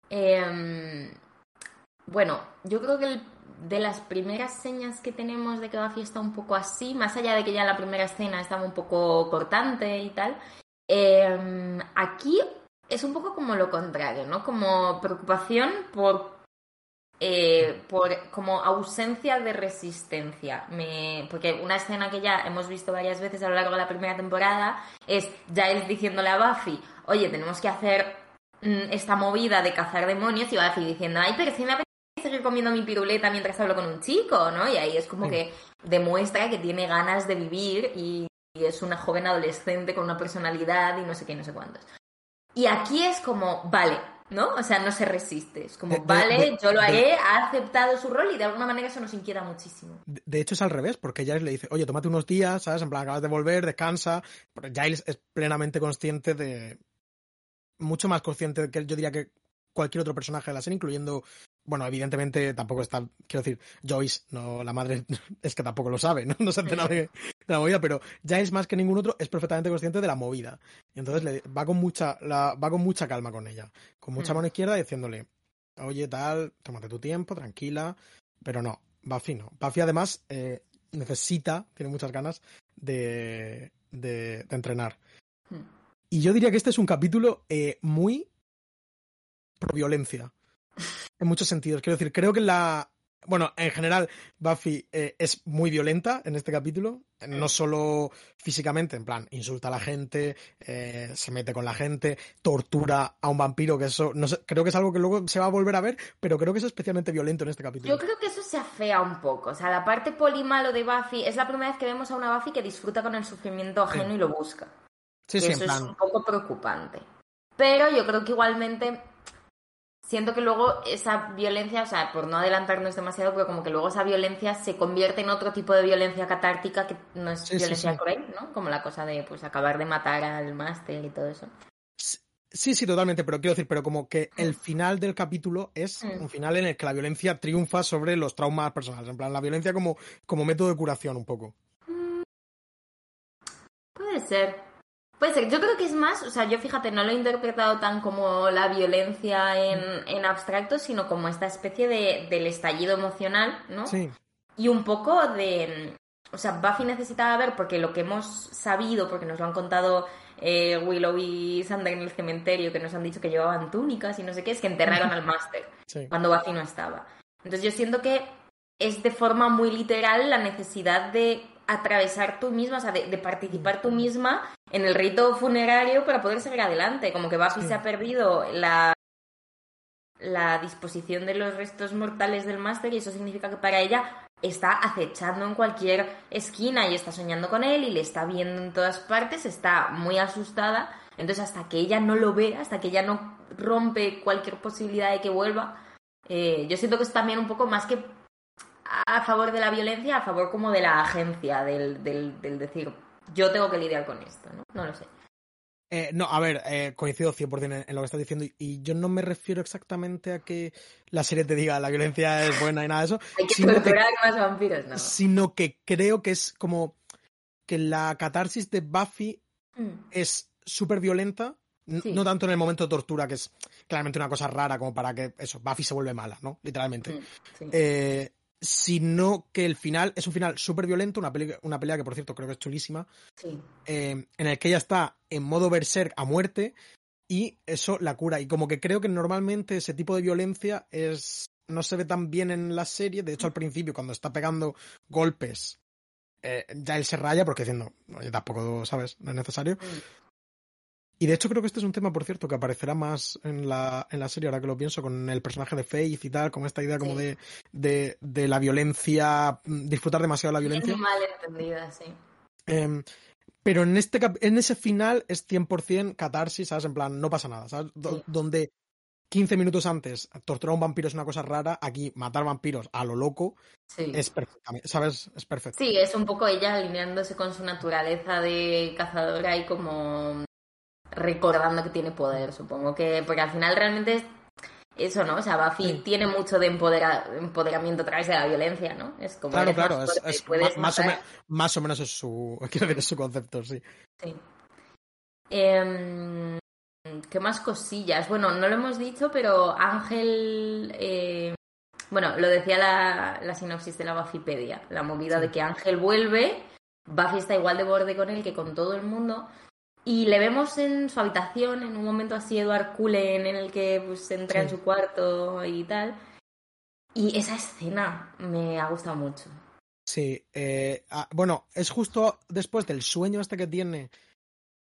Em, bueno, yo creo que de las primeras señas que tenemos de que Buffy está un poco así, más allá de que ya en la primera escena estaba un poco cortante y tal, em, aquí es un poco como lo contrario, ¿no? Como preocupación por eh, por como ausencia de resistencia. Me, porque una escena que ya hemos visto varias veces a lo largo de la primera temporada es Giles diciéndole a Buffy, oye, tenemos que hacer mm, esta movida de cazar demonios y Buffy diciendo, ay, pero si me apetece seguir comiendo mi piruleta mientras hablo con un chico, ¿no? Y ahí es como que demuestra que tiene ganas de vivir y, y es una joven adolescente con una personalidad y no sé qué, no sé cuántos. Y aquí es como, vale, ¿no? O sea, no se resiste. Es como, vale, yo lo haré, ha aceptado su rol y de alguna manera eso nos inquieta muchísimo. De, hecho, es al revés, porque Giles le dice, oye, tómate unos días, ¿sabes? En plan, acabas de volver, descansa. Pero Giles es plenamente consciente de. Mucho más consciente que yo diría que cualquier otro personaje de la serie, incluyendo bueno, evidentemente tampoco está, quiero decir, Joyce, no, la madre es que tampoco lo sabe, ¿no? No se entera de, de, la movida, pero ya es más que ningún otro, es perfectamente consciente de la movida. Y entonces le, va con mucha, la, va con mucha calma con ella, con mucha mm. mano izquierda diciéndole, oye, tal, tómate tu tiempo, tranquila, pero no, Buffy no. Buffy además eh, necesita, tiene muchas ganas de, de, de entrenar. Mm. Y yo diría que este es un capítulo eh, muy pro violencia en muchos sentidos. Quiero decir, creo que la. Bueno, en general, Buffy eh, es muy violenta en este capítulo. No solo físicamente, en plan, insulta a la gente, eh, se mete con la gente, tortura a un vampiro, que eso no sé, creo que es algo que luego se va a volver a ver, pero creo que es especialmente violento en este capítulo. Yo creo que eso se afea un poco. O sea, la parte polimalo de Buffy es la primera vez que vemos a una Buffy que disfruta con el sufrimiento ajeno y lo busca. Sí, sí, eso es un poco preocupante. Pero yo creo que igualmente siento que luego esa violencia, o sea, por no adelantarnos demasiado, pero como que luego esa violencia se convierte en otro tipo de violencia catártica que no es violencia cruel, ¿no? Como la cosa de pues acabar de matar al máster y todo eso. Sí, sí, totalmente, pero quiero decir, pero como que el final del capítulo es mm. un final en el que la violencia triunfa sobre los traumas personales, en plan, la violencia como, como método de curación un poco. Mm. Puede ser, Puede ser, yo creo que es más, o sea, yo fíjate, no lo he interpretado tan como la violencia en, en abstracto, sino como esta especie de, del estallido emocional, ¿no? Sí. Y un poco de, o sea, Buffy necesitaba ver, porque lo que hemos sabido, porque nos lo han contado eh, Willow y Sander en el cementerio, que nos han dicho que llevaban túnicas y no sé qué, es que enterraron al máster cuando Buffy no estaba. Entonces yo siento que es de forma muy literal la necesidad de atravesar tú misma, o sea, de, participar tú misma en el rito funerario para poder seguir adelante. Como que Buffy se ha perdido la, la disposición de los restos mortales del máster y eso significa que para ella está acechando en cualquier esquina y está soñando con él y le está viendo en todas partes, está muy asustada. Entonces, hasta que ella no lo vea, hasta que ella no rompe cualquier posibilidad de que vuelva, eh, yo siento que es también un poco más que a favor de la violencia, a favor como de la agencia, del, del, del decir, yo tengo que lidiar con esto, ¿no? No lo sé. Eh, no, a ver, eh, coincido 100% en, lo que estás diciendo y, yo no me refiero exactamente a que la serie te diga la violencia es buena y nada de eso. Hay que sino que, más vampiros, ¿no? Sino que creo que es como que la catarsis de Buffy mm. es súper violenta, no tanto en el momento de tortura, que es claramente una cosa rara como para que eso, Buffy se vuelve mala, ¿no? Literalmente. Mm, eh, sino que el final es un final súper violento, una, una pelea que por cierto creo que es chulísima, eh, en el que ella está en modo berserk a muerte y eso la cura. Y como que creo que normalmente ese tipo de violencia es no se ve tan bien en la serie, de hecho al principio cuando está pegando golpes eh, ya él se raya porque diciendo, oye, tampoco, ¿sabes? No es necesario. Y de hecho creo que este es un tema, por cierto, que aparecerá más en la, en la serie, ahora que lo pienso, con el personaje de Faith y tal, con esta idea como de, de, de, la violencia, mm, disfrutar demasiado la violencia. mal entendida, sí. Em, pero en, este, en ese final es 100% catarsis, ¿sabes? En plan, no pasa nada, ¿sabes? Donde 15 minutos antes torturar a un vampiro es una cosa rara, aquí matar vampiros a lo loco es perfecto, ¿sabes? Es perfecto. Sí, es un poco ella alineándose con su naturaleza de cazadora y como recordando que tiene poder, supongo que, porque al final realmente es eso, ¿no? O sea, Buffy tiene mucho de empoderamiento a través de la violencia, ¿no? Es como claro, claro, es, más, o más, o menos es su, quiero decir, es su concepto, sí. Sí. Em, ¿Qué más cosillas? Bueno, no lo hemos dicho, pero Ángel, eh, bueno, lo decía la, la, sinopsis de la Buffypedia, la movida de que Ángel vuelve, Buffy está igual de borde con él que con todo el mundo, y le vemos en su habitación, en un momento así Edward Cullen, en el que pues, entra en su cuarto y tal. Y esa escena me ha gustado mucho. Sí, eh, ah, bueno, es justo después del sueño este que tiene,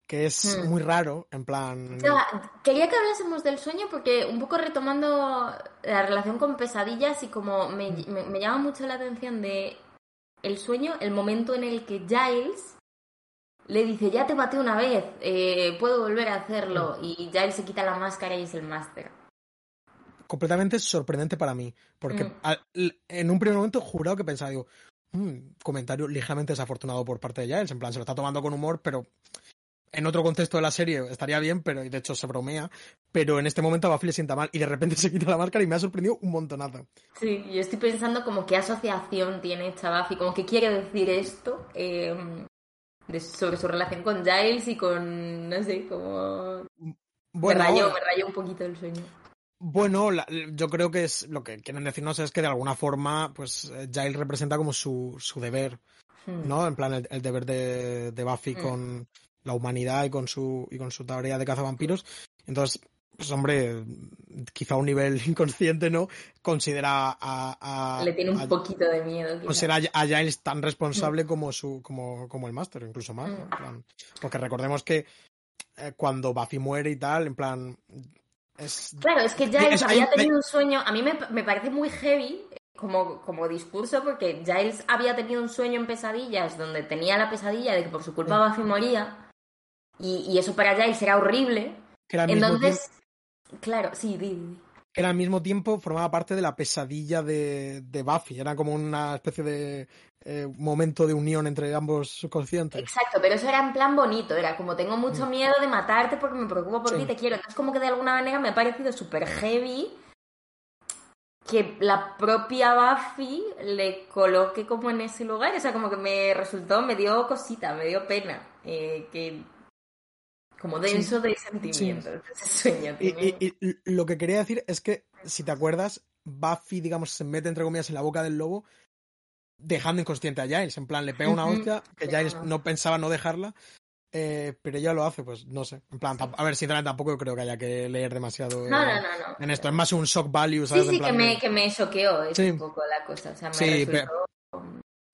que es hmm. muy raro, en plan... quería que hablásemos del sueño porque un poco retomando la relación con pesadillas y como me, hmm. me, me llama mucho la atención de el sueño, el momento en el que Giles le dice, ya te maté una vez, eh, puedo volver a hacerlo. Y ya él se quita la máscara y es el máster. Completamente sorprendente para mí, porque mm. en un primer momento jurado que pensaba, digo, un comentario ligeramente desafortunado por parte de Giles, en plan, se lo está tomando con humor, pero en otro contexto de la serie estaría bien, pero de hecho se bromea, pero en este momento a Buffy le sienta mal y de repente se quita la máscara y me ha sorprendido un montonazo. Sí, yo estoy pensando como qué asociación tiene esta Buffy, como que quiere decir esto, eh, sobre su relación con Giles y con, no sé, como... Bueno, me rayó, me rayó un poquito el sueño. Bueno, yo creo que es lo que quieren decirnos es que de alguna forma, pues eh, Giles representa como su, su deber, hmm. ¿no? En plan, el, deber de, de Buffy hmm. con la humanidad y con su y con su tarea de cazavampiros. Entonces, pues hombre, quizá a un nivel inconsciente, ¿no? Considera a... Le tiene un poquito de miedo. Considera a Giles tan responsable mm. como, su, como, como el máster, incluso más. Mm. porque recordemos que eh, cuando Buffy muere y tal, en plan... Es... Claro, es que Giles había tenido un sueño, a mí me, me parece muy heavy como, como discurso, porque Giles había tenido un sueño en pesadillas donde tenía la pesadilla de que por su culpa Buffy moría, y, y eso para Giles era horrible. Entonces, Claro, sí, di, Era al mismo tiempo formaba parte de la pesadilla de, de Buffy, era como una especie de eh, momento de unión entre ambos subconscientes. Exacto, pero eso era en plan bonito, era como tengo mucho mm. miedo de matarte porque me preocupo por ti, te quiero. Entonces como que de alguna manera me ha parecido súper heavy que la propia Buffy le coloque como en ese lugar, o sea, como que me resultó, me dio cosita, me dio pena, eh, que como denso de sentimientos. Y, lo que quería decir es que, si te acuerdas, Buffy, digamos, se mete entre comillas en la boca del lobo, dejando inconsciente a Giles. En plan, le pega una hostia que Giles no pensaba no dejarla, eh, pero ella lo hace, pues no sé. En plan, a ver, sinceramente tampoco creo que haya que leer demasiado no, en esto. Es más un shock value, ¿sabes? Sí, sí, que, me, que me choqueó es un poco la cosa. O sea, me sí, pero,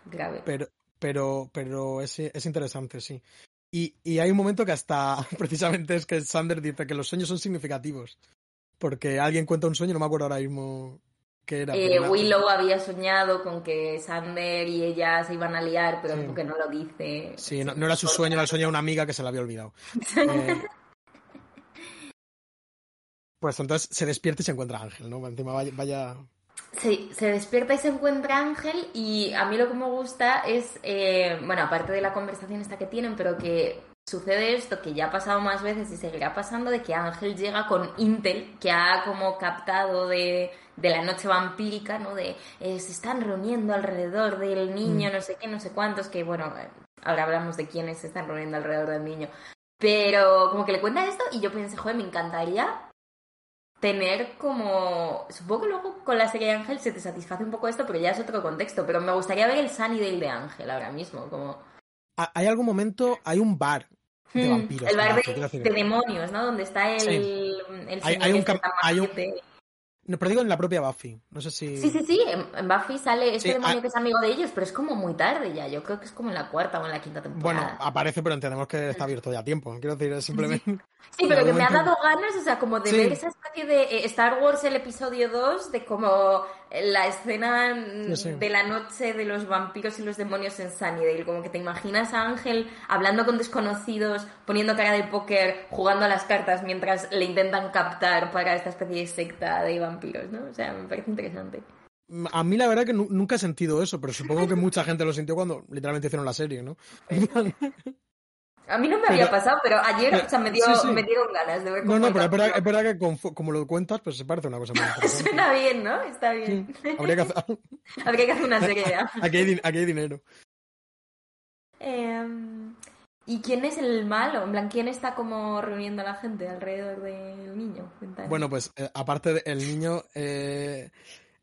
grave. Pero, pero, pero es, es interesante, sí. Y, y, hay un momento que hasta precisamente es que Sander dice que los sueños son significativos. Porque alguien cuenta un sueño, no me acuerdo ahora mismo ¿Qué era? Eh, Willow había soñado con que Sander y ella se iban a liar, pero Sí. porque no lo dice. Sí, no, no era su sueño, era el sueño de una amiga que se la había olvidado. Eh, Pues entonces se despierta y se encuentra a Ángel, ¿no? Encima vaya... vaya- Sí, se despierta y se encuentra Ángel y a mí lo que me gusta es, eh, bueno, aparte de la conversación esta que tienen, pero que sucede esto que ya ha pasado más veces y seguirá pasando, de que Ángel llega con Intel, que ha como captado de, de la noche vampírica, ¿no? De eh, se están reuniendo alrededor del niño, no sé qué, no sé cuántos, que bueno, ahora hablamos de quiénes se están reuniendo alrededor del niño. Pero como que le cuenta esto y yo pensé, joder, me encantaría tener como... Supongo que luego con la serie de Ángel se te satisface un poco esto, pero ya es otro contexto. Pero me gustaría ver el Sunnydale de Ángel ahora mismo, como... Hay algún momento, hay un bar de Hmm, vampiros. el bar de, demonios, ¿no? Donde está el, Sí. el Hay- un este hay un- majete. No, pero digo en la propia Buffy. No sé si... Sí, sí, sí, en, Buffy sale este Sí, demonio que es amigo de ellos, pero es como muy tarde ya. Yo creo que es como en la cuarta o en la quinta Bueno, temporada. aparece, pero entendemos que está abierto ya a tiempo. Quiero decir, es simplemente... Sí, pero que me ha dado ganas, o sea, como de Sí. ver esa especie de eh, Star Wars, el episodio 2, de como la escena Sí, sí. de la noche de los vampiros y los demonios en Sunnydale. Como que te imaginas a Ángel hablando con desconocidos, poniendo cara de póker, jugando a las cartas mientras le intentan captar para esta especie de secta de vampiros, ¿no? O sea, me parece interesante. A mí la verdad que nu- nunca he sentido eso, pero supongo que mucha gente lo sintió cuando literalmente hicieron la serie, ¿no? A mí no me Pero- había pasado, pero ayer o sea, me, dio, sí, sí. me dieron ganas de ver No, cómo no, el pero es verdad, capítulo- es verdad que con- como lo cuentas, pues se parece una cosa muy. Suena bien, ¿no? Está bien. Habría que hacer... Habría que hacer una serie aquí, hay, aquí hay dinero. Em, ¿Y quién es el malo? En plan, ¿quién está como reuniendo a la gente alrededor del niño? Bueno, pues eh, aparte de- el niño eh,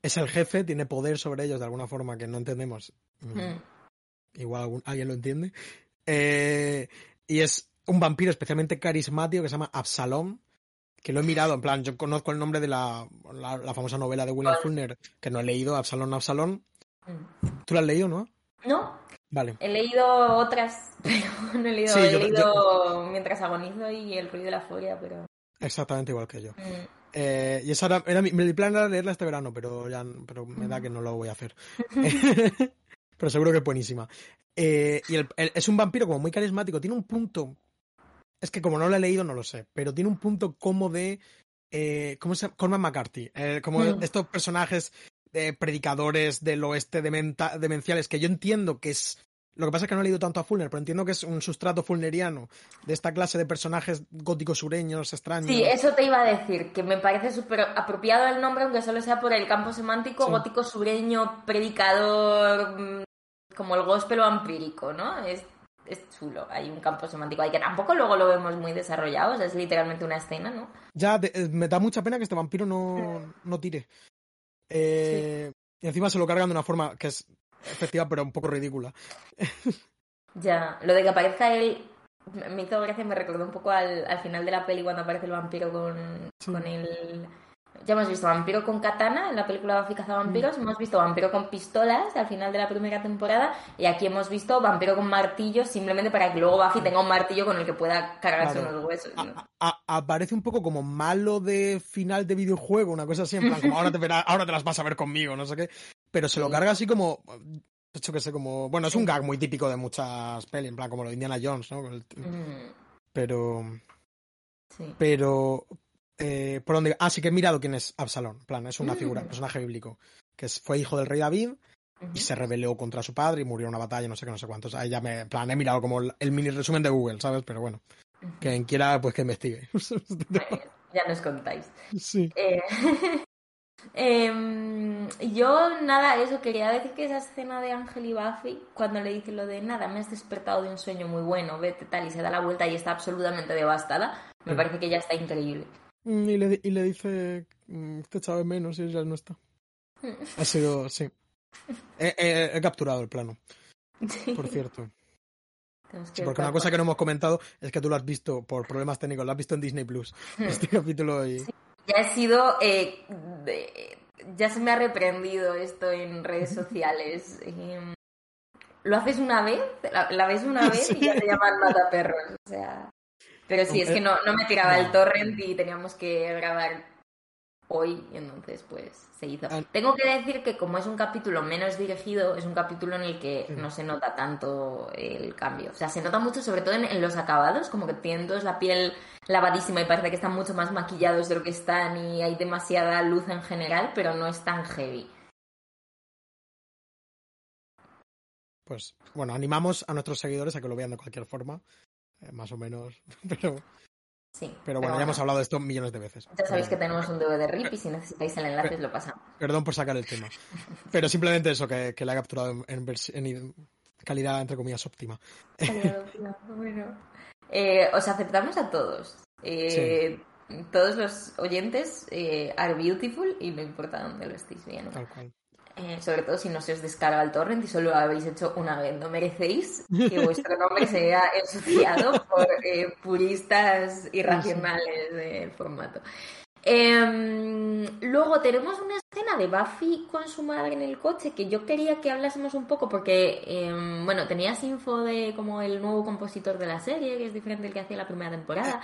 es el jefe, tiene poder sobre ellos de alguna forma que no entendemos. Mm, Hmm. Igual algún- alguien lo entiende. Eh, y es un vampiro especialmente carismático que se llama Absalom, que lo he mirado, en plan, yo conozco el nombre de la, la, la famosa novela de William Faulkner, que no he leído, Absalom, Absalom. Mm. ¿Tú la has leído, no? No, Vale. he leído otras, pero no he leído. Sí, he yo- leído Mientras agonizo y El ruido de la furia, pero. Exactamente igual que yo. mm. Eh, y esa era, era mi, mi plan era leerla este verano, pero ya pero me da que no lo voy a hacer. pero seguro que es buenísima. Eh, y el- el- es un vampiro como muy carismático. Tiene un punto. Es que como no lo he leído, no lo sé. Pero tiene un punto como de. Eh, ¿Cómo se llama? Cormac McCarthy. Eh, como Mm. estos personajes predicadores del oeste dementa- demenciales que yo entiendo que es. Lo que pasa es que no he leído tanto a Fulner, pero entiendo que es un sustrato fulneriano de esta clase de personajes góticos sureños extraños. Sí, eso te iba a decir, que me parece súper apropiado el nombre, aunque solo sea por el campo semántico, Sí. gótico sureño, predicador, mm, como el gospel vampírico, ¿no? Es, es chulo, hay un campo semántico ahí que tampoco luego lo vemos muy desarrollado, o sea, es literalmente una escena, ¿no? Ya, eh, me da mucha pena que este vampiro no, no tire. Eh, Y encima se lo cargan de una forma que es efectiva, pero un poco ridícula. Ya, lo de que aparezca él me hizo gracia, me recordó un poco al, al final de la peli cuando aparece el vampiro con, Sí. con el... Ya hemos visto vampiro con katana en la película Buffy vampiros, hemos visto vampiro con pistolas al final de la primera temporada y aquí hemos visto vampiro con martillo simplemente para que luego Buffy tenga un martillo con el que pueda cargarse unos huesos. ¿no? A- a- aparece un poco como malo de final de videojuego, una cosa así, en plan, como ahora te, verá- ahora te las vas a ver conmigo, no sé qué. Pero se lo carga así como. De hecho, que sé, como. Bueno, es un gag muy típico de muchas pelis, en plan, como lo de Indiana Jones, ¿no? Mm, Pero. sí. Pero. Eh, ¿Por dónde? Ah, sí que he mirado quién es Absalón. Plan, es una figura, Mm. personaje bíblico. Que fue hijo del rey David y se rebeló contra su padre y murió en una batalla, no sé qué, no sé cuántos. Ahí ya me. Plan, he mirado como el, el mini resumen de Google, ¿sabes? Pero bueno, quien quiera, pues que investigue. Ya nos contáis. sí. Eh, em, yo, nada, eso, quería decir que esa escena de Ángel y Buffy, cuando le dice lo de nada, me has despertado de un sueño muy bueno, vete tal, y se da la vuelta y está absolutamente devastada, me Sí. parece que ya está increíble. Mm, Y le, y le dice, mm, te de menos y ya no está. Ha sido, sí. He, he- he capturado el plano, Sí. por cierto. Sí, que porque una cosa que no hemos comentado es que tú lo has visto por problemas técnicos, lo has visto en Disney Plus. Este capítulo y... Ya he sido. eh, de- ya se me ha reprendido esto en redes sociales. Em, lo haces una vez, la, la ves una vez y ya te llaman mataperros. O sea. Pero sí, es que no, no me tiraba el torrent y teníamos que grabar hoy, y entonces pues se hizo. Ah. Tengo que decir que como es un capítulo menos dirigido, es un capítulo en el que no se nota tanto el cambio. O sea, se nota mucho sobre todo en, en los acabados, como que tienen todos la piel lavadísima y parece que están mucho más maquillados de lo que están y hay demasiada luz en general, pero no es tan heavy. Pues bueno, animamos a nuestros seguidores a que lo vean de cualquier forma, más o menos. Pero, Sí. pero bueno, ya hemos hablado de esto millones de veces. Ya sabéis que Pero- tenemos un DVD RIP y si necesitáis el enlace os lo pasamos. Perdón por sacar el tema. Pero simplemente eso, que, que la he capturado en, en calidad, entre comillas, óptima. Bueno. Eh, os aceptamos a todos. Eh, Todos los oyentes eh, are beautiful y no importa dónde lo estéis viendo. Tal cual. Eh, sobre todo si no se os descarga el torrent y solo lo habéis hecho una vez. No merecéis que vuestro nombre sea ensuciado por eh, puristas irracionales del formato. Em, luego tenemos una escena de Buffy con su madre en el coche que yo quería que hablásemos un poco porque, em, bueno, tenías info de como el nuevo compositor de la serie, que es diferente del que hacía la primera temporada.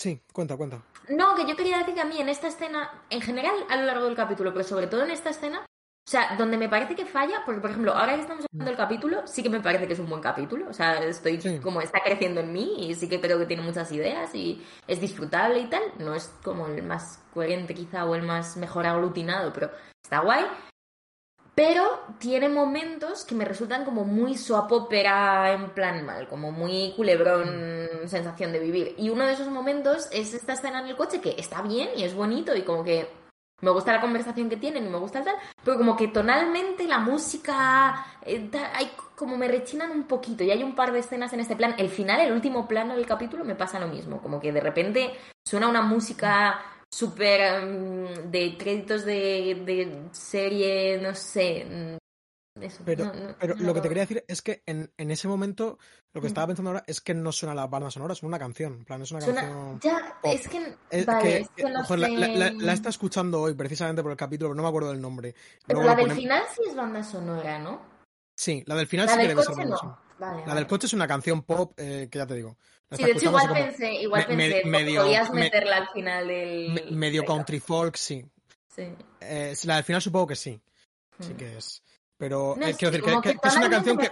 Sí, cuenta, cuenta. No, que yo quería decir que a mí en esta escena, en general a lo largo del capítulo, pero sobre todo en esta escena, o sea, donde me parece que falla, porque por ejemplo, ahora que estamos hablando del capítulo, sí que me parece que es un buen capítulo, o sea, estoy Sí. como está creciendo en mí y sí que creo que tiene muchas ideas y es disfrutable y tal, no es como el más coherente quizá o el más mejor aglutinado, pero está guay. Pero tiene momentos que me resultan como muy soap opera en plan mal, como muy culebrón, sensación de vivir. Y uno de esos momentos es esta escena en el coche que está bien y es bonito y como que me gusta la conversación que tienen y me gusta el tal, pero como que tonalmente la música, eh, tal, hay como me rechinan un poquito y hay un par de escenas en este plan. El final, el último plano del capítulo me pasa lo mismo, como que de repente suena una música súper em, de créditos de, de serie, no sé. mm, Eso, Pero, no, no, pero no lo que te quería decir es que en, en ese momento, lo que Mm. estaba pensando ahora es que no suena la banda sonora, suena una canción. En plan, es una Suena- canción. Ya, pop. es que. Es vale, que- es que no ojo, la, sé. la- la- la está escuchando hoy precisamente por el capítulo, pero no me acuerdo del nombre. Pero la del final sí es banda sonora, ¿no? Sí, la del final La sí que del debe ser coche no. Vale, La del coche es una canción pop eh, que ya te digo. Sí, de hecho igual como pensé, igual me- me- pensé, medio- podías me- meterla al final del... me- medio country folk, sí. Sí. Eh, la del final supongo que sí, sí Mm. que es. Pero No eh, quiero decir que, que- que es una canción que,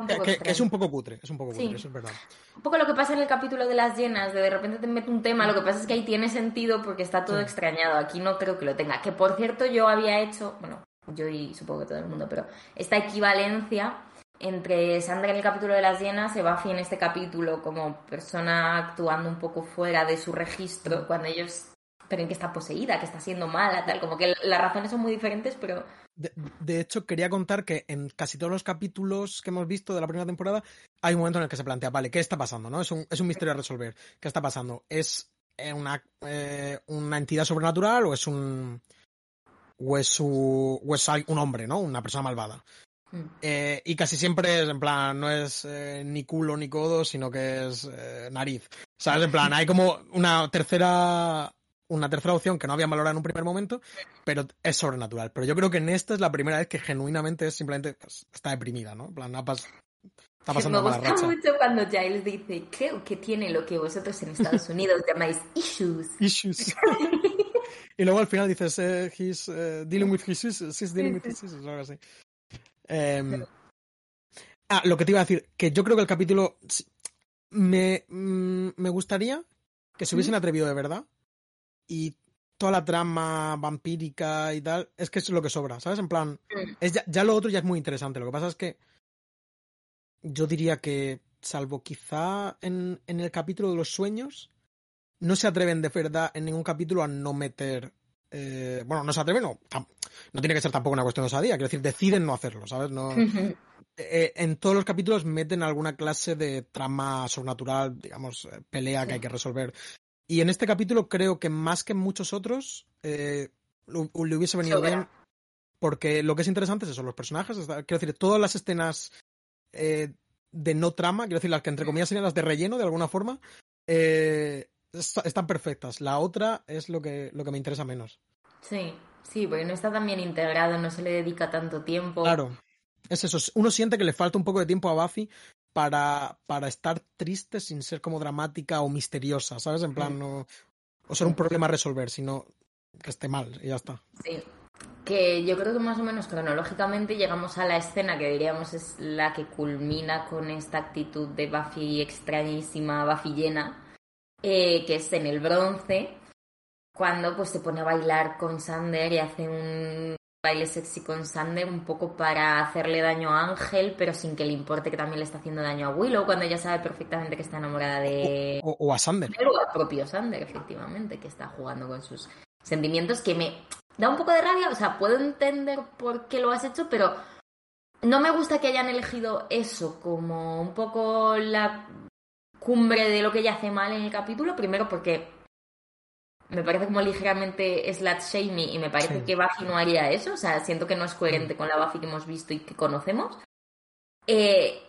un que- que- que es un poco cutre, es un poco cutre, Sí. eso es verdad. Un poco lo que pasa en el capítulo de las llenas, de de repente te mete un tema, lo que pasa es que ahí tiene sentido porque está todo Sí. extrañado, aquí no creo que lo tenga. Que por cierto yo había hecho, bueno, yo y supongo que todo el mundo, pero esta equivalencia entre Sandra en el capítulo de las llenas y Buffy en este capítulo como persona actuando un poco fuera de su registro, cuando ellos creen que está poseída, que está siendo mala, tal, como que las razones son muy diferentes, pero De, de hecho, quería contar que en casi todos los capítulos que hemos visto de la primera temporada hay un momento en el que se plantea, vale, ¿qué está pasando? ¿no? Es, un, es un misterio a resolver. ¿Qué está pasando? ¿Es una, eh, una entidad sobrenatural o es un... o es, su, o es un hombre, ¿no? Una persona malvada. mm, Eh, y casi siempre es, en plan, no es eh, ni culo ni codo, sino que es eh, nariz. ¿Sabes? En plan, hay como una tercera una tercera opción que no habían valorado en un primer momento, pero es sobrenatural. Pero yo creo que en esta es la primera vez que genuinamente es simplemente pues, está deprimida, ¿no? En plan, ha pas- está pasando me gusta racha. mucho cuando Giles dice, creo que tiene lo que vosotros en Estados Unidos llamáis issues. Issues. y luego al final dices, eh, he's eh, dealing with his issues, he's dealing with his issues, o algo así. Em, ah, lo que te iba a decir, que yo creo que el capítulo me, mm, me gustaría que se hubiesen atrevido de verdad y toda la trama vampírica y tal, es que es lo que sobra, ¿sabes? En plan, es ya, ya lo otro ya es muy interesante. Lo que pasa es que yo diría que, salvo quizá en, en el capítulo de los sueños, no se atreven de verdad en ningún capítulo a no meter. eh, bueno, no se atreven, no, no tiene que ser tampoco una cuestión de osadía, quiero decir, deciden no hacerlo, ¿sabes? No, eh, en todos los capítulos meten alguna clase de trama sobrenatural, digamos, eh, pelea que hay que resolver. Y en este capítulo creo que más que en muchos otros, eh, le hubiese venido Sobra. bien. Porque lo que es interesante es eso, los personajes. quiero decir, todas las escenas eh, de no trama, quiero decir, las que entre comillas serían las de relleno de alguna forma, eh, est- están perfectas. La otra es lo que, lo que me interesa menos. Sí, sí, porque no está tan bien integrado, no se le dedica tanto tiempo. Claro. Es eso. Uno siente que le falta un poco de tiempo a Buffy para, para estar triste sin ser como dramática o misteriosa, ¿sabes? En plan, Mm. no. O ser un problema a resolver, sino que esté mal y ya está. Sí. Que yo creo que más o menos cronológicamente llegamos a la escena que diríamos es la que culmina con esta actitud de Buffy extrañísima, Buffy llena, eh, que es en el bronce, cuando pues se pone a bailar con Sander y hace un baile sexy con Sander un poco para hacerle daño a Ángel, pero sin que le importe que también le está haciendo daño a Willow, cuando ella sabe perfectamente que está enamorada de... O, o a Sander. O al propio Sander, efectivamente, que está jugando con sus sentimientos que me da un poco de rabia, o sea, puedo entender por qué lo has hecho, pero no me gusta que hayan elegido eso como un poco la cumbre de lo que ella hace mal en el capítulo, primero porque me parece como ligeramente slut shaming y me parece Sí. que Buffy no haría eso, o sea, siento que no es coherente con la Buffy que hemos visto y que conocemos. Eh,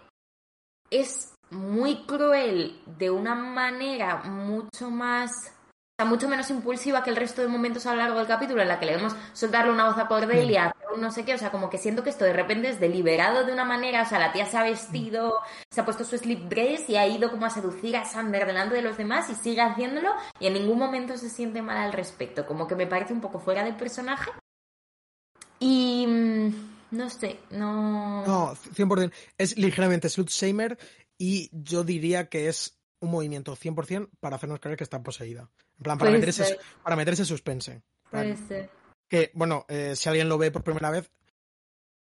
es muy cruel de una manera mucho más sea, mucho menos impulsiva que el resto de momentos a lo largo del capítulo en la que le vemos soltarle una voz a Cordelia, un no sé qué, o sea, como que siento que esto de repente es deliberado de una manera, o sea, la tía se ha vestido, se ha puesto su slip dress y ha ido como a seducir a Sander delante de los demás y sigue haciéndolo y en ningún momento se siente mal al respecto, como que me parece un poco fuera de personaje. Y mm, no sé, no... No, 100%. Es ligeramente slut shamer y yo diría que es un movimiento 100% para hacernos creer que está poseída. En plan, para, Puede meter ese, ser. para meter ese suspense. Puede ser. Que, bueno, eh, si alguien lo ve por primera vez,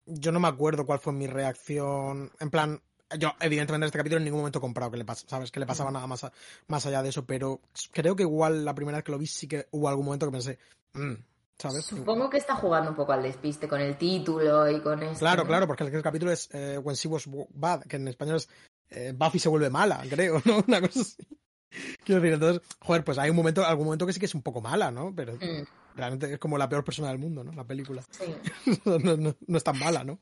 yo no me acuerdo cuál fue mi reacción. En plan, yo, evidentemente, en este capítulo en ningún momento he comprado que le pasa, ¿sabes? Que le pasaba nada más, a- más allá de eso, pero creo que igual la primera vez que lo vi sí que hubo algún momento que pensé, "Mm", ¿sabes? Supongo que está jugando un poco al despiste con el título y con esto. Claro, claro, porque el capítulo es eh, When She Was Bad, que en español es eh, Buffy se vuelve mala, creo, ¿no? Una cosa así. Quiero decir, entonces, joder, pues hay un momento, algún momento que sí que es un poco mala, ¿no? Pero Mm, realmente es como la peor persona del mundo, ¿no? La película. sí. no, no- no es tan mala, ¿no?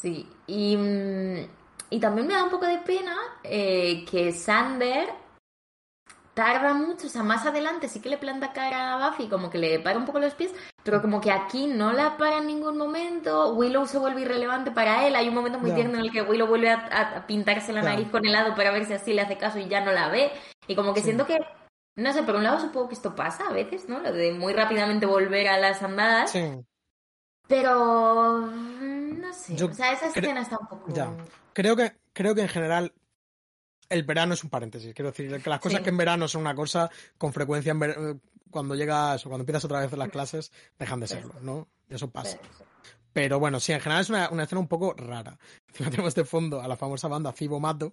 Sí, y, mm, y también me da un poco de pena eh, que Sander tarda mucho, o sea, más adelante sí que le planta cara a Buffy, como que le para un poco los pies, pero como que aquí no la para en ningún momento, Willow se vuelve irrelevante para él, hay un momento muy tierno en el que Willow vuelve a, pintarse la nariz con helado para ver si así le hace caso y ya no la ve, y como que Sí. siento que, no sé, por un lado supongo que esto pasa a veces, ¿no? Lo de muy rápidamente volver a las andadas, Sí. pero mm, no sé, Yo o sea, esa escena está un poco... Creo que, creo que en general el verano es un paréntesis. Quiero decir, que las cosas Sí. que en verano son una cosa, con frecuencia en ver- eh, cuando llegas o cuando empiezas otra vez las clases, dejan de serlo, ¿no? Eso pasa. Pero bueno, sí, en general es una, una escena un poco rara. Encima tenemos de fondo a la famosa banda Cibo Mato.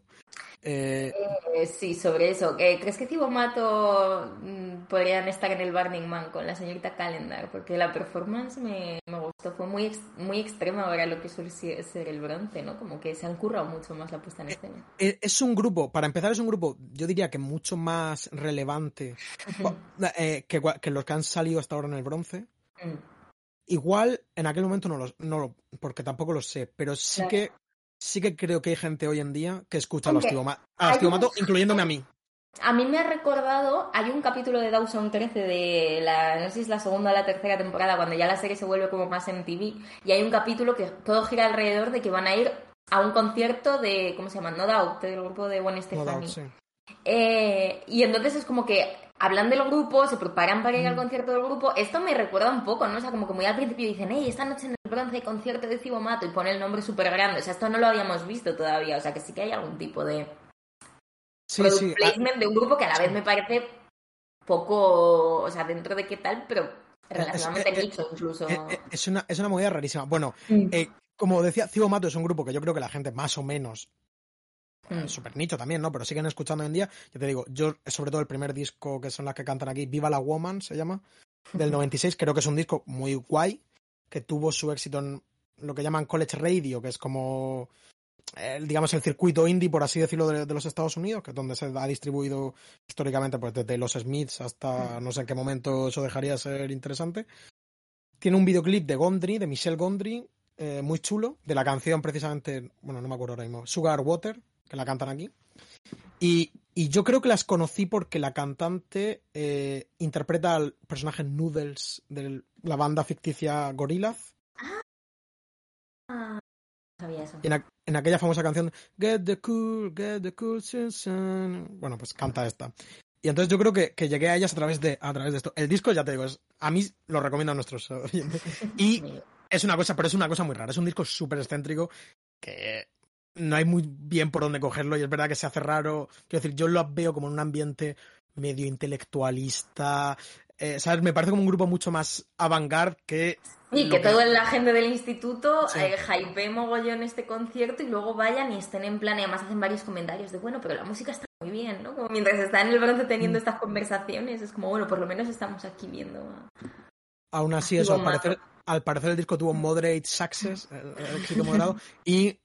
Eh, Eh, sí, sobre eso. Eh, ¿Crees que Cibo Mato mm, podrían estar en el Burning Man con la señorita Calendar? Porque la performance me, me gustó. Fue muy, ex- muy extrema ahora lo que suele ser el bronce, ¿no? Como que se han currado mucho más la puesta en escena. es un grupo, para empezar, es un grupo, yo diría que mucho más relevante que, que los que han salido hasta ahora en el bronce. Mm. Igual en aquel momento no lo, no lo porque tampoco lo sé, pero sí Claro. que sí que creo que hay gente hoy en día que escucha a los Mato, incluyéndome a mí. A mí me ha recordado, hay un capítulo de Dawson 13 de la, no sé si es la segunda o la tercera temporada, cuando ya la serie se vuelve como más en TV, y hay un capítulo que todo gira alrededor de que van a ir a un concierto de, ¿cómo se llama? No Doubt, del grupo de No Stefani. doubt, sí. Eh, y entonces es como que hablan del grupo, se preparan para ir Mm. al concierto del grupo. Esto me recuerda un poco, ¿no? O sea, como que muy al principio dicen, hey, esta noche en el bronce hay concierto de Cibo Mato y pone el nombre súper grande. O sea, esto no lo habíamos visto todavía. O sea, que sí que hay algún tipo de Sí, placement de un grupo que a la vez me parece poco, o sea, dentro de qué tal, pero relativamente eh, eh, nicho incluso. es, una, es una movida rarísima. Bueno, Mm. eh, como decía, Cibo Mato es un grupo que yo creo que la gente más o menos Mm. súper nicho también, ¿no? Pero siguen escuchando hoy en día. Yo te digo, yo, sobre todo el primer disco que son las que cantan aquí, Viva la Woman se llama, del 96, creo que es un disco muy guay, que tuvo su éxito en lo que llaman College Radio, que es como, el, digamos, el circuito indie, por así decirlo, de, de los Estados Unidos, que es donde se ha distribuido históricamente, pues desde los Smiths hasta no sé en qué momento eso dejaría de ser interesante. Tiene un videoclip de Gondry, de Michelle Gondry, eh, muy chulo, de la canción precisamente, bueno, no me acuerdo ahora mismo, Sugar Water, que la cantan aquí. Y, y yo creo que las conocí porque la cantante eh, interpreta al personaje Noodles de la banda ficticia Gorillaz. Ah, no sabía eso. En, a- en aquella famosa canción Get the cool, get the cool sun. Bueno, pues canta esta. Y entonces yo creo que, que, llegué a ellas a través de a través de esto. El disco, ya te digo, es, a mí lo recomiendo a nuestros oyentes. Y es una cosa, pero es una cosa muy rara. Es un disco súper excéntrico que no hay muy bien por dónde cogerlo y es verdad que se hace raro. Quiero decir, yo lo veo como en un ambiente medio intelectualista. Eh, ¿Sabes? Me parece como un grupo mucho más avant que. Y que, que, todo la gente del instituto sí. eh, hype mogollón este concierto y luego vayan y estén en plan y además hacen varios comentarios de bueno, pero la música está muy bien, ¿no? Como mientras están en el bronce teniendo mm. estas conversaciones, es como bueno, por lo menos estamos aquí viendo. Aún así, eso, al parecer, al parecer el disco tuvo moderate success, el, el éxito moderado, y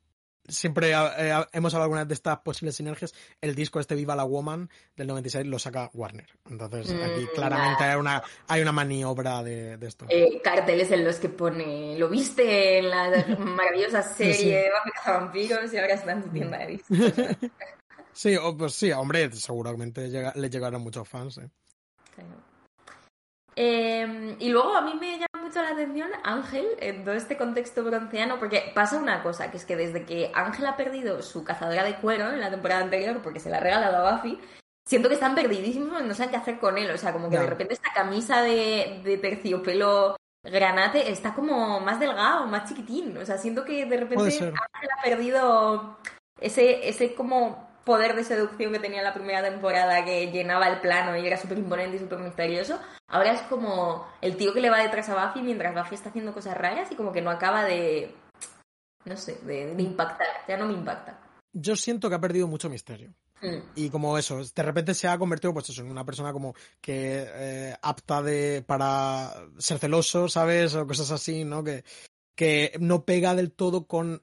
siempre eh, hemos hablado algunas de estas posibles sinergias. El disco este Viva la Woman del 96 lo saca Warner. Entonces, aquí mm, claramente hay una, hay una maniobra de, de esto. Eh, carteles en los que pone, lo viste en la maravillosa serie sí, sí. de vampiros y ahora está en tu tienda de discos. sí, pues sí, hombre, seguramente llega, le llegaron muchos fans. ¿eh? Claro. Eh, y luego a mí me llama mucho la atención Ángel en todo este contexto bronceano, porque pasa una cosa, que es que desde que Ángel ha perdido su cazadora de cuero en la temporada anterior, porque se la ha regalado a Buffy, siento que están perdidísimos, no saben qué hacer con él. O sea, como que no. de repente esta camisa de, de, terciopelo granate está como más delgado, más chiquitín. O sea, siento que de repente Ángel ha perdido ese, ese como poder de seducción que tenía en la primera temporada que llenaba el plano y era súper imponente y súper misterioso. Ahora es como el tío que le va detrás a Buffy mientras Buffy está haciendo cosas raras y como que no acaba de... no sé, de, de impactar. Ya no me impacta. Yo siento que ha perdido mucho misterio. Mm. Y como eso, de repente se ha convertido pues eso, en una persona como que eh, apta de para ser celoso, ¿sabes? O cosas así, ¿no? Que, que no pega del todo con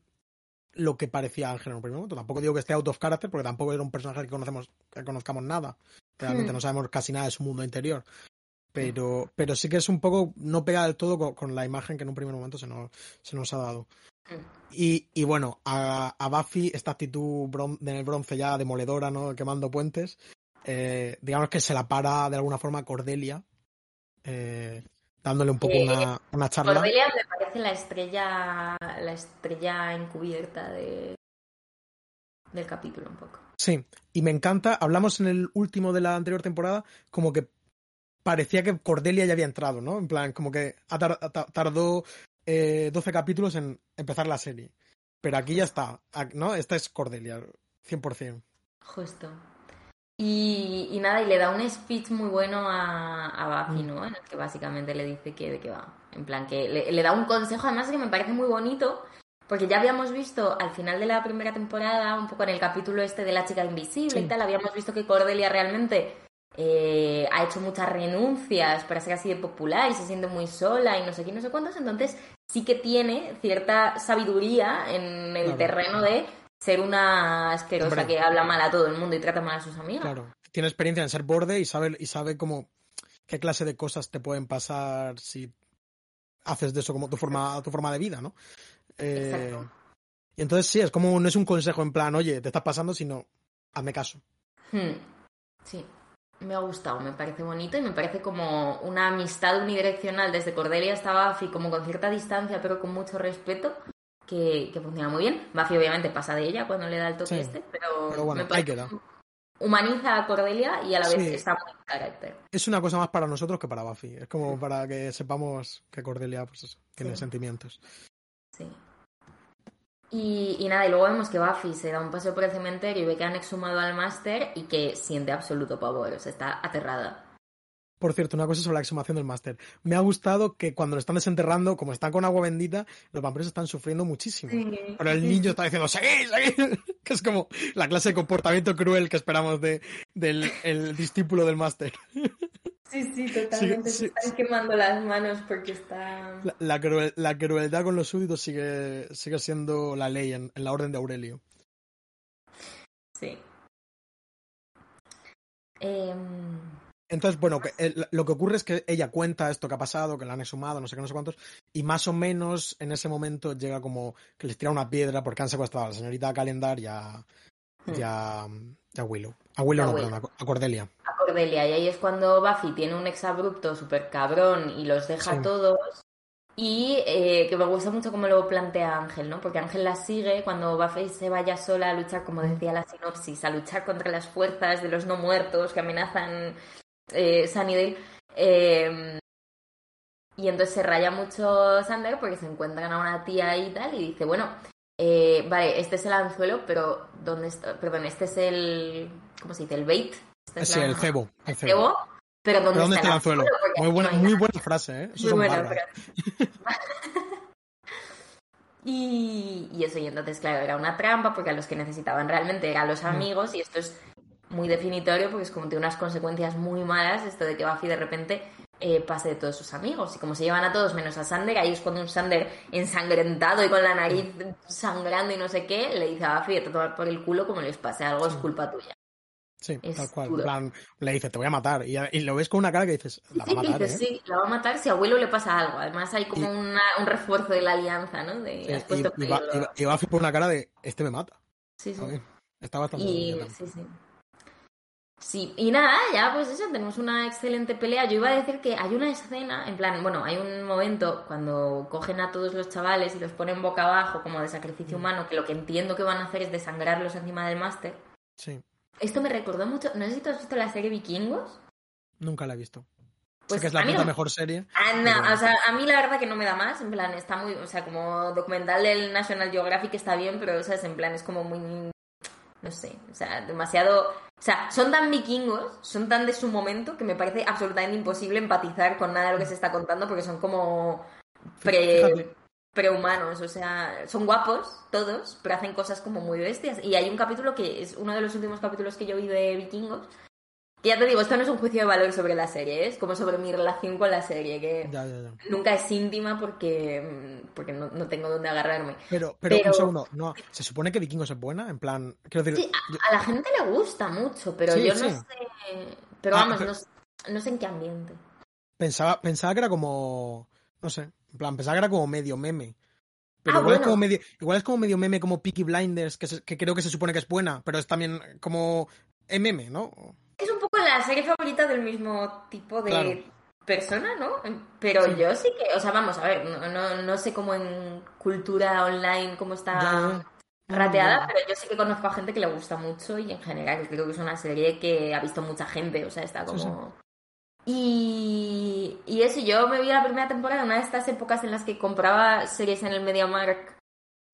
lo que parecía Ángel en un primer momento. Tampoco digo que esté out of character, porque tampoco era un personaje que conocemos, que conozcamos nada. Realmente mm. no sabemos casi nada de su mundo interior. Pero, pero sí que es un poco, no pega del todo con, con la imagen que en un primer momento se nos, se nos ha dado. Y, y, bueno, a, a, Buffy, esta actitud bron en el bronce ya demoledora, ¿no? Quemando puentes, eh, digamos que se la para de alguna forma Cordelia, eh, dándole un poco eh, una, una, charla. Cordelia me parece la estrella, la estrella encubierta de, del capítulo un poco. Sí, y me encanta, hablamos en el último de la anterior temporada, como que parecía que Cordelia ya había entrado, ¿no? En plan, como que tardó eh, 12 capítulos en empezar la serie. Pero aquí ya está, ¿no? Esta es Cordelia, 100%. Justo. Y, y, nada, y le da un speech muy bueno a, a Buffy, ¿no? En el que básicamente le dice que de qué va. En plan, que le, le, da un consejo, además que me parece muy bonito, porque ya habíamos visto al final de la primera temporada, un poco en el capítulo este de la chica invisible sí. y tal, habíamos visto que Cordelia realmente eh, ha hecho muchas renuncias para ser así de popular y se siente muy sola y no sé qué, no sé cuántos, entonces sí que tiene cierta sabiduría en el claro. terreno de ser una asquerosa Hombre. que habla mal a todo el mundo y trata mal a sus amigos. Claro, tiene experiencia en ser borde y sabe, y sabe cómo, qué clase de cosas te pueden pasar si haces de eso como tu forma, tu forma de vida, ¿no? Eh, y entonces sí, es como, no es un consejo en plan, oye, te estás pasando, sino hazme caso. Hmm. Sí me ha gustado, me parece bonito y me parece como una amistad unidireccional desde Cordelia hasta Buffy, como con cierta distancia pero con mucho respeto, que, que funciona muy bien. Buffy obviamente pasa de ella cuando le da el toque sí, este, pero, pero bueno, me parece humaniza a Cordelia y a la vez sí. está muy en carácter. Es una cosa más para nosotros que para Buffy, es como para que sepamos que Cordelia pues eso, tiene sí. sentimientos. Sí. Y, y, nada, y luego vemos que Buffy se da un paseo por el cementerio y ve que han exhumado al máster y que siente absoluto pavor, o sea, está aterrada. Por cierto, una cosa sobre la exhumación del máster. Me ha gustado que cuando lo están desenterrando, como están con agua bendita, los vampiros están sufriendo muchísimo. Sí. Pero el niño está diciendo, ¡seguid, seguid! que es como la clase de comportamiento cruel que esperamos de, del el discípulo del máster. Sí, sí, totalmente. Sí, Se están quemando las manos porque está. La, la, cruel, la, crueldad con los súbditos sigue, sigue siendo la ley en, en la orden de Aurelio. Sí. Eh... Entonces, bueno, que, el, lo que ocurre es que ella cuenta esto que ha pasado, que la han exhumado, no sé qué, no sé cuántos, y más o menos en ese momento llega como que les tira una piedra porque han secuestrado a la señorita Calendar y a, y a, y a Willow. A Willow, a no, Willow. perdón, a Cordelia. Cordelia y ahí es cuando Buffy tiene un exabrupto súper cabrón y los deja sí. todos Y eh, que me gusta mucho cómo lo plantea Ángel, ¿no? Porque Ángel la sigue cuando Buffy se vaya sola a luchar, como decía la sinopsis, a luchar contra las fuerzas de los no muertos que amenazan eh, Sunnydale. Eh, y entonces se raya mucho Sander porque se encuentran a una tía y tal y dice, bueno, eh, vale, este es el anzuelo, pero ¿dónde está? Perdón, este es el... ¿Cómo se dice? El bait. Este es Sí, la- el cebo. El cebo. cebo, pero ¿dónde, ¿Pero dónde está el anzuelo? Porque Muy buena, no muy buena frase, ¿eh? Eso Muy buena frase. Y, y eso, y entonces, claro, era una trampa porque a los que necesitaban realmente eran los amigos y esto es muy definitorio porque es como tiene unas consecuencias muy malas esto de que Buffy de repente eh, pase de todos sus amigos y como se llevan a todos menos a Sander, ahí es cuando un Sander ensangrentado y con la nariz sangrando y no sé qué, le dice a Buffy, te tomar por el culo como les pase algo, es culpa tuya. Sí, Es tal cual. Plan, le dice, te voy a matar. Y, y lo ves con una cara que dices, la va a Sí, matar, dices, ¿eh? sí, la va a matar si a abuelo le pasa algo. Además hay como Y- una- un refuerzo de la alianza, ¿no? De, Sí, has puesto y, y, va, va- por una cara de, este me mata. Sí, sí. Está bastante Y bien. sí, sí. Sí, y nada, ya pues eso, tenemos una excelente pelea. Yo iba a decir que hay una escena, en plan, bueno, hay un momento cuando cogen a todos los chavales y los ponen boca abajo como de Mm. sacrificio humano, que lo que entiendo que van a hacer es desangrarlos encima del máster. Sí, Esto me recordó mucho, no sé si tú has visto la serie Vikingos. nunca la he visto. Pues sé que es la puta no- mejor serie. Pero- o sea, a mí la verdad que no me da más, en plan, está muy, o sea, como documental del National Geographic está bien, pero, o sea, es en plan, es como muy, no sé, o sea, demasiado, o sea, son tan vikingos, son tan de su momento, que me parece absolutamente imposible empatizar con nada de lo que se está contando, porque son como pre, prehumanos, o sea, son guapos todos, pero hacen cosas como muy bestias. Y hay un capítulo que es uno de los últimos capítulos que yo vi de vikingos, ya te digo, esto no es un juicio de valor sobre la serie, ¿eh? es como sobre mi relación con la serie, que Ya, ya, ya. nunca es íntima porque, mm, porque no, no tengo dónde agarrarme. Pero, pero, Pero- un segundo, no, se supone que Vikingos es buena, en plan, quiero decir, Sí, a, a la gente le gusta mucho, pero Sí, yo no sé. Pero Ah, vamos, pero- no, sé- no sé en qué ambiente. pensaba, pensaba que era como, no sé, en plan, pensaba que era como medio meme. Pero Ah, igual, es como medio, igual es como medio meme como Peaky Blinders, que, se- que creo que se supone que es buena, pero es también como meme, ¿no? Es un poco la serie favorita del mismo tipo de Claro. persona, ¿no? Pero Sí. yo sí que, o sea, vamos a ver, no, no, no sé cómo en cultura online, cómo está Ya, rateada, Ya. pero yo sí que conozco a gente que le gusta mucho y en general creo que es una serie que ha visto mucha gente, o sea, está Sí, como... Y, y eso, yo me vi la primera temporada, una de estas épocas en las que compraba series en el MediaMarkt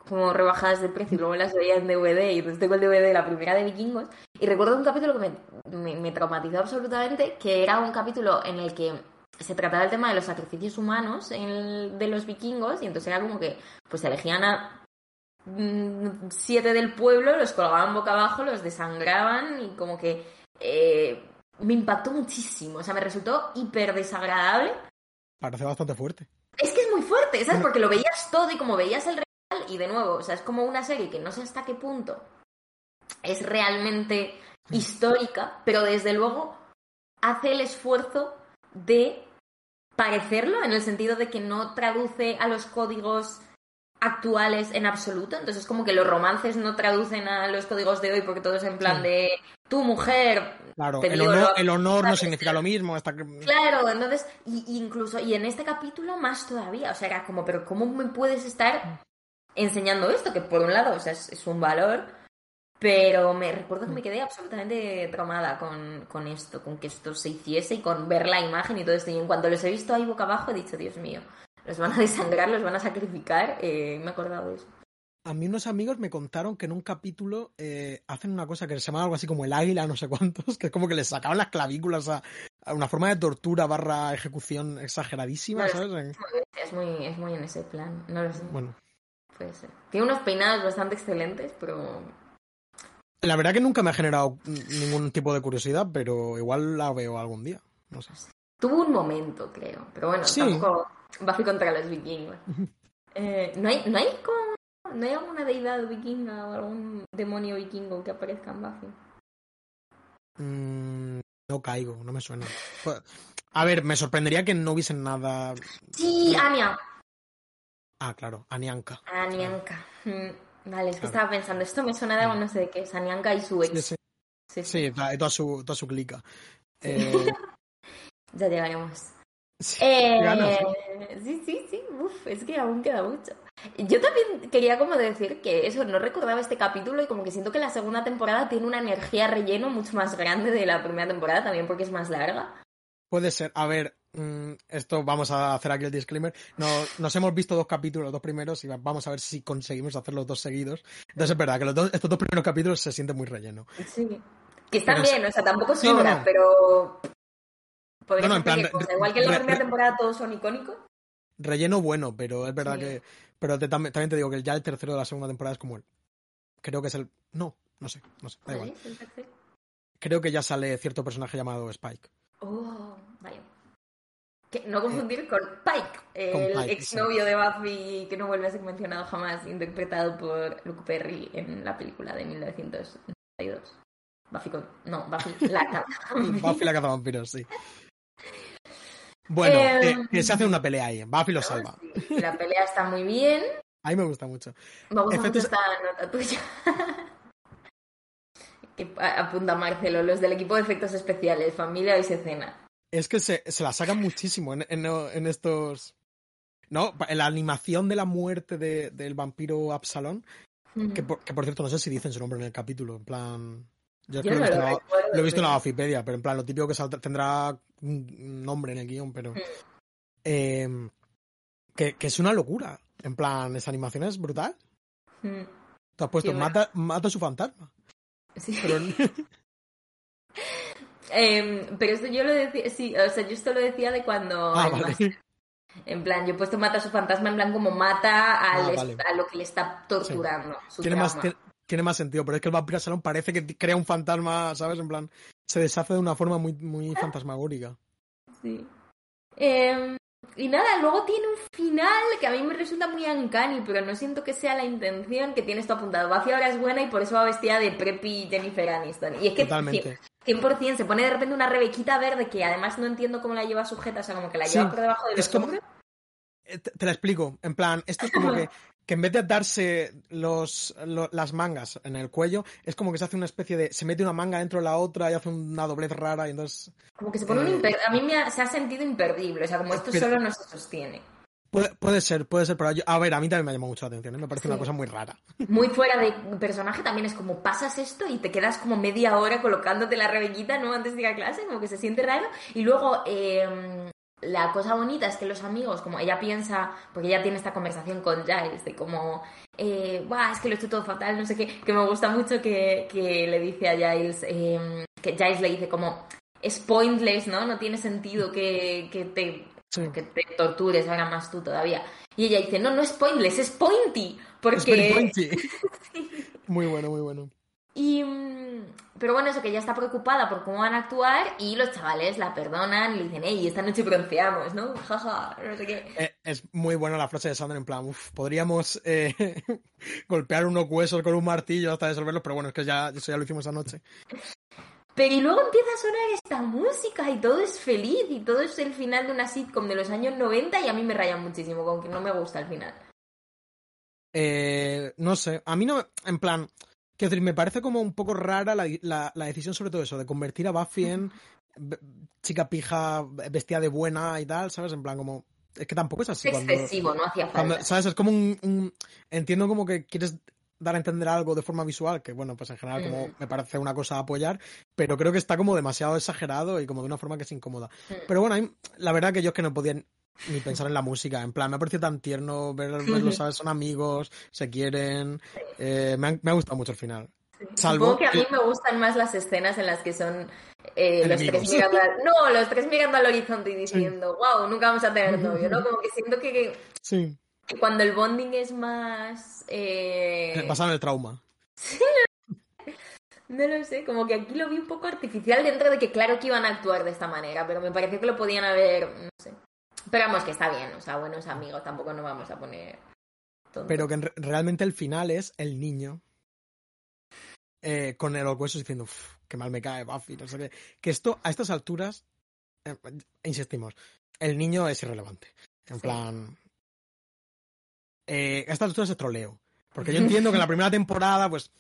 como rebajadas de precio y luego las veía en DVD y entonces tengo el DVD de la primera de Vikingos y recuerdo un capítulo que me, me, me traumatizó absolutamente, que era un capítulo en el que se trataba el tema de los sacrificios humanos en el- de los vikingos y entonces era como que pues elegían a mm, siete del pueblo, los colgaban boca abajo, los desangraban y como que eh, me impactó muchísimo, o sea, me resultó hiper desagradable. Parece bastante fuerte. Es que es muy fuerte, ¿sabes? Porque lo veías todo y como veías el real y de nuevo, o sea, es como una serie que no sé hasta qué punto es realmente Mm. histórica, pero desde luego hace el esfuerzo de parecerlo en el sentido de que no traduce a los códigos actuales en absoluto. Entonces, como que los romances no traducen a los códigos de hoy porque todo es en plan Sí. de tu mujer. Claro, el honor, lo- el honor no significa lo mismo. Hasta que... Claro, entonces, y incluso, y en este capítulo más todavía, o sea, era como, pero ¿cómo me puedes estar enseñando esto? Que por un lado, o sea, es, es un valor, pero me recuerdo que me quedé absolutamente traumada con, con esto, con que esto se hiciese y con ver la imagen y todo esto. Y en cuanto los he visto ahí boca abajo, he dicho, Dios mío, los van a desangrar, los van a sacrificar, eh, me he acordado de eso. A mí unos amigos me contaron que en un capítulo eh, hacen una cosa que se llama algo así como el águila, no sé cuántos, que es como que les sacaban las clavículas a, a una forma de tortura barra ejecución exageradísima. ¿sabes? Es muy, es muy en ese plan, no lo sé, Bueno, Tiene unos peinados bastante excelentes, pero la verdad que nunca me ha generado ningún tipo de curiosidad, pero igual la veo algún día. No sé. Tuvo un momento, creo. Pero bueno, Sí. tampoco Buffy contra los vikingos. Eh, ¿no, hay, ¿No hay como... ¿No hay alguna deidad vikinga o algún demonio vikingo que aparezca en Buffy? Mm, no caigo, no me suena. Pues, A ver, me sorprendería que no hubiesen nada. Sí, Anya. Ah, claro, Anianka. Anianka. Mm, Vale, es que Claro. estaba pensando, esto me suena de algo, no sé de qué es. Anianka y su ex. Sí, sí, Sí, sí. sí, toda, su, toda su clica. Eh, Ya llegaremos. Sí, Eh, ganas, sí, sí, sí, uf, es que aún queda mucho. Yo también quería como decir que eso, no recordaba este capítulo y como que siento que la segunda temporada tiene una energía relleno mucho más grande de la primera temporada, también porque es más larga. Puede ser. A ver, mm, esto vamos a hacer aquí el disclaimer. No, nos hemos visto dos capítulos, los dos primeros, y va- vamos a ver si conseguimos hacer los dos seguidos. Entonces es verdad que los dos- estos dos primeros capítulos se sienten muy relleno. Sí. Que están Pero bien, o sea, tampoco Sí, no, no. pero... Podría No, no, en plan, cosa. Igual que en la primera temporada todos son icónicos. Relleno bueno, pero es verdad Sí. que. Pero te- también, también te digo que ya el tercero de la segunda temporada es como el. Creo que es el. No, no sé, no sé, da igual. Creo que ya sale cierto personaje llamado Spike. Oh, vaya. Que no confundir con Pike, el Pike, exnovio de Buffy que no vuelve a ser mencionado jamás, interpretado por Luke Perry en la película de 1992. Buffy con... No, Buffy la Buffy la cazavampiros, sí. Bueno, Eh, que, que se hace una pelea ahí. Buffy lo salva. Sí, la pelea está muy bien. A mí me gusta mucho. Me gusta Efectos- mucho esta nota tuya. apunta Marcelo, los del equipo de efectos especiales, familia y escena. Es que se, se la sacan muchísimo en, en- en estos. ¿No? En la animación de la muerte de- del vampiro Absalón. Que por, que por cierto, no sé si dicen su nombre en el capítulo. En plan. Yo Yo lo, he no visto lo en la- recuerdo, lo he visto en la pero- Wikipedia, pero en plan, lo típico que tendrá un nombre en el guion, pero. Mm. eh, que, que es una locura. En plan, esa animación es brutal. Mm. Tú has puesto, Sí, bueno. mata, mata a su fantasma. Sí. Pero, pero esto yo lo decía, sí, o sea, yo esto lo decía de cuando, ah, en, vale. En plan, yo he puesto mata a su fantasma, en plan como mata al Ah, vale. a lo que le está torturando, su Tiene más, tiene, tiene más sentido, pero es que el vampiro Absalón parece que crea un fantasma, ¿sabes? En plan, se deshace de una forma muy, muy fantasmagórica. Sí. Em, y nada, luego tiene un final que a mí me resulta muy uncanny, pero no siento que sea la intención que tiene esto apuntado. Buffy ahora es buena y por eso va vestida de preppy Jennifer Aniston. Y es que Totalmente. 100% se pone de repente una rebequita verde que además no entiendo cómo la lleva sujeta, o sea, como que la Sí, lleva por debajo de es los como- hombros. Eh, te la explico. En plan, esto es como que, que en vez de atarse los, lo- las mangas en el cuello, es como que se hace una especie de. Se mete una manga dentro de la otra y hace una doblez rara y entonces. Como que se pone un Eh, imper... A mí me ha- se ha sentido imperdible, o sea, como esto pero- solo no se sostiene. Puede, puede ser, puede ser, pero yo- a ver, a mí también me ha llamado mucho la atención, ¿eh? me parece Sí. una cosa muy rara. Muy fuera de personaje también es como pasas esto y te quedas como media hora colocándote la rebequita, ¿no? Antes de ir a clase, como que se siente raro. Y luego, eh, la cosa bonita es que los amigos, como ella piensa, porque ella tiene esta conversación con Giles, de como, eh, "Buah, es que lo he hecho todo fatal, no sé qué, que me gusta mucho que, que le dice a Giles, eh, que Giles le dice como, es pointless, ¿no? No tiene sentido que, que te Sí. que te tortures ahora más tú todavía. Y ella dice, no, no es pointless, es pointy. Es Porque... pointy. Muy bueno, muy bueno. Y, mm, pero bueno, eso que ella está preocupada por cómo van a actuar y los chavales la perdonan y le dicen, hey, esta noche bronceamos, ¿no? Jaja, no sé qué. Eh, es muy buena la frase de Sandra en plan, uff, podríamos eh, golpear unos huesos con un martillo hasta resolverlos, pero bueno, es que ya, eso ya lo hicimos anoche. Pero y luego empieza a sonar esta música y todo es feliz y todo es el final de una sitcom de los años 90 y a mí me raya muchísimo, con que no me gusta el final. Eh, no sé, a mí no, en plan, quiero decir, me parece como un poco rara la, la- la decisión sobre todo eso, de convertir a Buffy en chica pija vestida de buena y tal, ¿sabes? En plan, como, es que tampoco es así. Es cuando- excesivo, no hacía falta. cuando- ¿Sabes? Es como un, un- Entiendo como que quieres dar a entender algo de forma visual, que bueno, pues en general como Mm. me parece una cosa a apoyar, pero creo que está como demasiado exagerado y como de una forma que es incómoda. Mm. Pero bueno, la verdad que yo es que no podía ni pensar en la música, en plan, me ha parecido tan tierno ver, verlos, ¿sabes? Son amigos, se quieren, eh, me, ha, me ha gustado mucho el final. Salvo Supongo que a mí me gustan más las escenas en las que son eh, los tres mirando al... No, los tres mirando al horizonte y diciendo, wow, nunca vamos a tener novio, ¿no? Como que siento que, Sí, que cuando el bonding es más... eh, basado en el trauma. No lo sé, como que aquí lo vi un poco artificial dentro de que claro que iban a actuar de esta manera, pero me pareció que lo podían haber, no sé. Pero vamos, que está bien, o sea, buenos amigos, tampoco nos vamos a poner tontos. Pero que en re- realmente el final es el niño eh, con los huesos diciendo, "Uf, qué mal me cae Buffy, no sé qué. Que esto, a estas alturas, eh, insistimos, el niño es irrelevante. En Sí. plan. eh, a estas alturas es troleo. Porque yo entiendo que en la primera temporada, pues,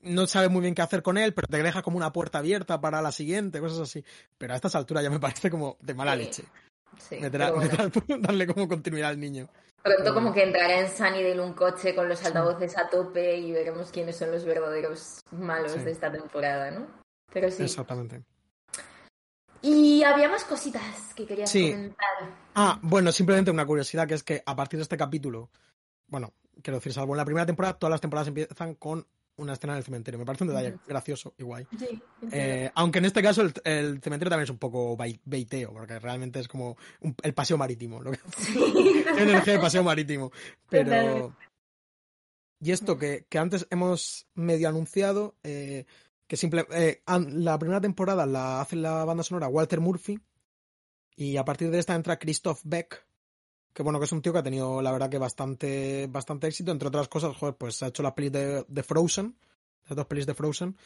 no sabes muy bien qué hacer con él, pero te deja como una puerta abierta para la siguiente, cosas así. Pero a estas alturas ya me parece como de mala Sí. leche. Sí, Meterá- bueno. meterá- darle como continuidad al niño. Pronto como que entrará en Sunnydale un coche con los altavoces a tope y veremos quiénes son los verdaderos malos Sí. de esta temporada, ¿no? Pero sí. Exactamente. Y había más cositas que querías Sí. comentar. Ah, bueno, simplemente una curiosidad que es que a partir de este capítulo, bueno, quiero decir, salvo en la primera temporada, todas las temporadas empiezan con una escena en el cementerio. Me parece un detalle gracioso y guay. Sí, Eh, aunque en este caso el, el cementerio también es un poco beiteo, porque realmente es como un- el paseo marítimo. Lo que, Sí. energía de paseo marítimo. Pero. Y esto que, que antes hemos medio anunciado, eh, que simple, eh, la primera temporada la hace la banda sonora Walter Murphy, y a partir de esta entra Christoph Beck, que bueno, que es un tío que ha tenido la verdad que bastante, bastante éxito, entre otras cosas, joder, pues ha hecho las pelis de, de Frozen, las dos pelis de Frozen,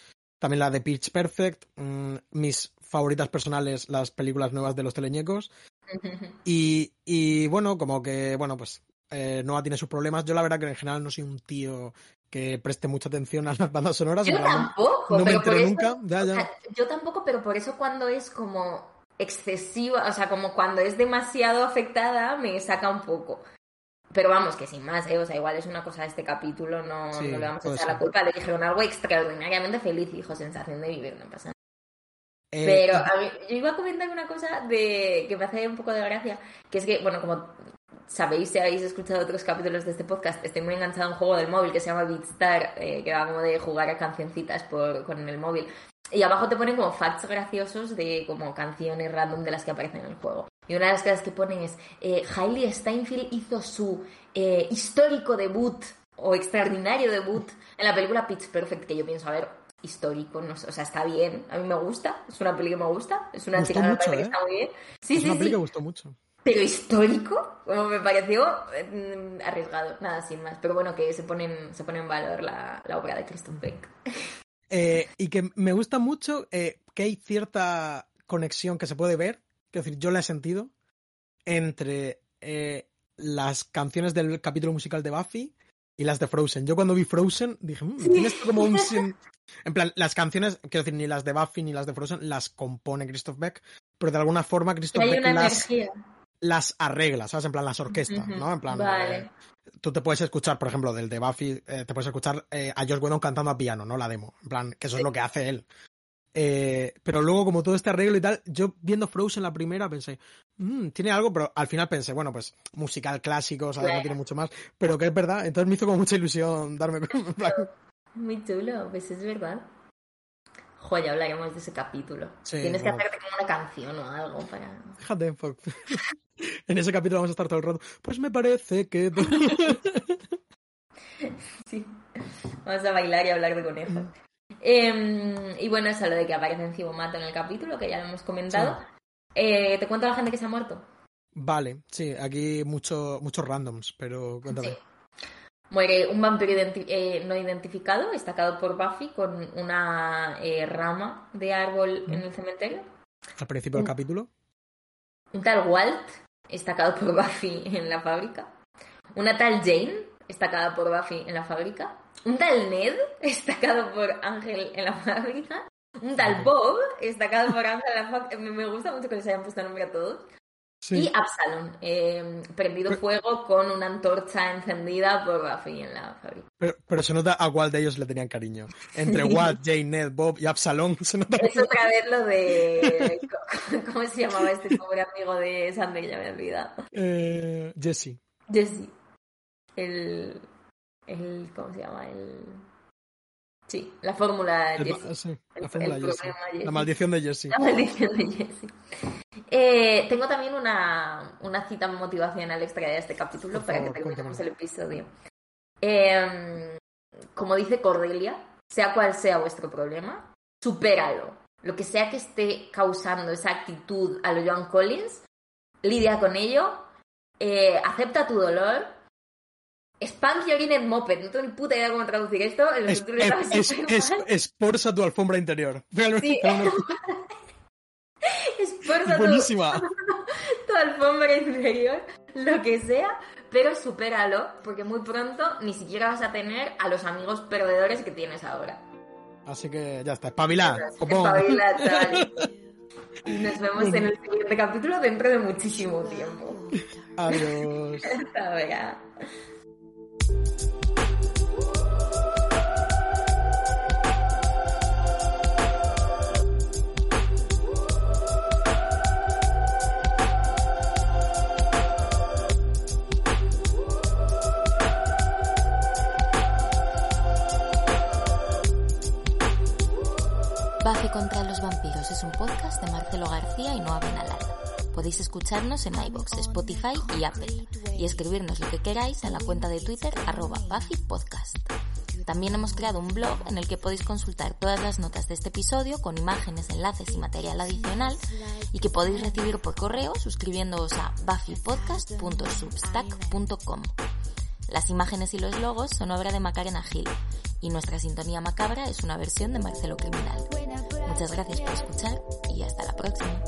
también la de Pitch Perfect, mm, mis favoritas personales, las películas nuevas de los teleñecos, y, y bueno, como que, bueno, pues eh, Noah tiene sus problemas. Yo la verdad que en general no soy un tío que preste mucha atención a las bandas sonoras. Yo no- tampoco, no pero por entero eso- nunca. Ya, o ya. sea, yo tampoco, pero por eso cuando es como excesiva, o sea, como cuando es demasiado afectada, me saca un poco. Pero vamos, que sin más, ¿eh? o sea, igual es una cosa de este capítulo, no, Sí, no le vamos a echar la culpa. Le dijeron algo extraordinariamente feliz, hijo, sensación de vivir, no pasa nada. Eh, Pero y- a mí, yo iba a comentar una cosa de que me hace un poco de gracia, que es que, bueno, como sabéis si habéis escuchado otros capítulos de este podcast, estoy muy enganchada a un juego del móvil que se llama Beatstar, eh, que va como de jugar a cancioncitas por, con el móvil. Y abajo te ponen como facts graciosos de como canciones random de las que aparecen en el juego. Y una de las cosas que ponen es, eh, Hailey Steinfeld hizo su eh, histórico debut o extraordinario debut en la película Pitch Perfect, que yo pienso, a ver, histórico, no sé, o sea, está bien, a mí me gusta, es una peli que me gusta, es una Gustó chica que me mucho, parece que ¿eh? está muy bien. Sí, es sí, una peli sí, que gustó mucho. pero histórico, como me pareció mm, arriesgado, nada, sin más. Pero bueno, que se ponen, se pone en valor la, la obra de Christoph Beck. Eh, y que me gusta mucho eh, que hay cierta conexión que se puede ver, quiero decir, yo la he sentido, entre eh, las canciones del capítulo musical de Buffy y las de Frozen. Yo cuando vi Frozen dije, "Mm, tiene esto como un... sin-". En plan, las canciones, quiero decir, ni las de Buffy ni las de Frozen las compone Christoph Beck, pero de alguna forma Christoph Beck las, las arregla, ¿sabes? En plan, las orquesta, Ujú, ¿no? En plan, vale. Tú te puedes escuchar, por ejemplo, del de Buffy, eh, te puedes escuchar eh, a Josh Whedon cantando a piano, ¿no? La demo. En plan, que eso es lo que hace él. Eh, pero luego, como todo este arreglo y tal, yo viendo Frozen la primera pensé, "Mm, tiene algo, pero al final pensé, bueno, pues musical clásico, ¿sabes? No Claro. tiene mucho más, pero que es verdad. Entonces me hizo como mucha ilusión darme cuenta. Muy chulo, pues es verdad. Joder, ya hablaremos de ese capítulo. Sí, Tienes que hacerte como una canción o algo para... Fíjate. En ese capítulo vamos a estar todo el rato. Pues me parece que. Sí. Vamos a bailar y hablar de conejos. Em, y bueno, eso, lo de que aparece en Cibomato en el capítulo, que ya lo hemos comentado. Eh, ¿Te cuento a la gente que se ha muerto? vale, sí, aquí mucho, muchos randoms, pero cuéntame. Sí. Muere un vampiro identi- eh, no identificado, estacado por Buffy, con una eh, rama de árbol en el cementerio. Al principio del Mm. capítulo. Un tal Walt, estacado por Buffy en la fábrica. Una tal Jane, estacada por Buffy en la fábrica. Un tal Ned, estacado por Ángel en la fábrica. Un tal Bob, estacado por Ángel en la fábrica. Me me gusta mucho que les hayan puesto nombre a todos. Sí. Y Absalom, eh, prendido Pero- fuego con una antorcha encendida por Buffy en la fábrica. Pero, pero se nota a cuál de ellos le tenían cariño. Entre Watt, Jane, Ned, Bob y Absalom se nota. Es otra vez lo de. ¿Cómo se llamaba este pobre amigo de Sander? Ya me he olvidado. Eh, Jesse. Jesse. El. el ¿Cómo se llama? El. Sí, la fórmula El- Jesse. sí, El- la fórmula el Jesse. problema Jesse. La maldición de Jesse. La maldición de Jesse. Eh, tengo también una, una cita motivacional extra de este capítulo Por para favor, que terminemos el episodio. Eh, como dice Cordelia, sea cual sea vuestro problema, supéralo. Lo que sea que esté causando esa actitud a lo Joan Collins, lidia con ello, eh, acepta tu dolor. Spank your inner moped. No tengo ni puta idea de cómo traducir esto. El Es, es, súper es, mal. esforza tu alfombra interior. Sí. tu- buenísima. tu alfombra inferior, lo que sea, pero supéralo, porque muy pronto ni siquiera vas a tener a los amigos perdedores que tienes ahora. Así que ya está, espabilad. copón. Espabila, chaval. Y nos vemos en el siguiente capítulo dentro de muchísimo tiempo. Adiós. Hasta ahora. Contra los vampiros es un podcast de Marcelo García y Noa Benalal. Podéis escucharnos en iBox, Spotify y Apple y escribirnos lo que queráis en la cuenta de Twitter arroba Buffy Podcast. También hemos creado un blog en el que podéis consultar todas las notas de este episodio con imágenes, enlaces y material adicional y que podéis recibir por correo suscribiéndoos a buffypodcast.substack.com. Las imágenes y los logos son obra de Macarena Gil y nuestra sintonía macabra es una versión de Marcelo Criminal. Muchas gracias por escuchar y hasta la próxima.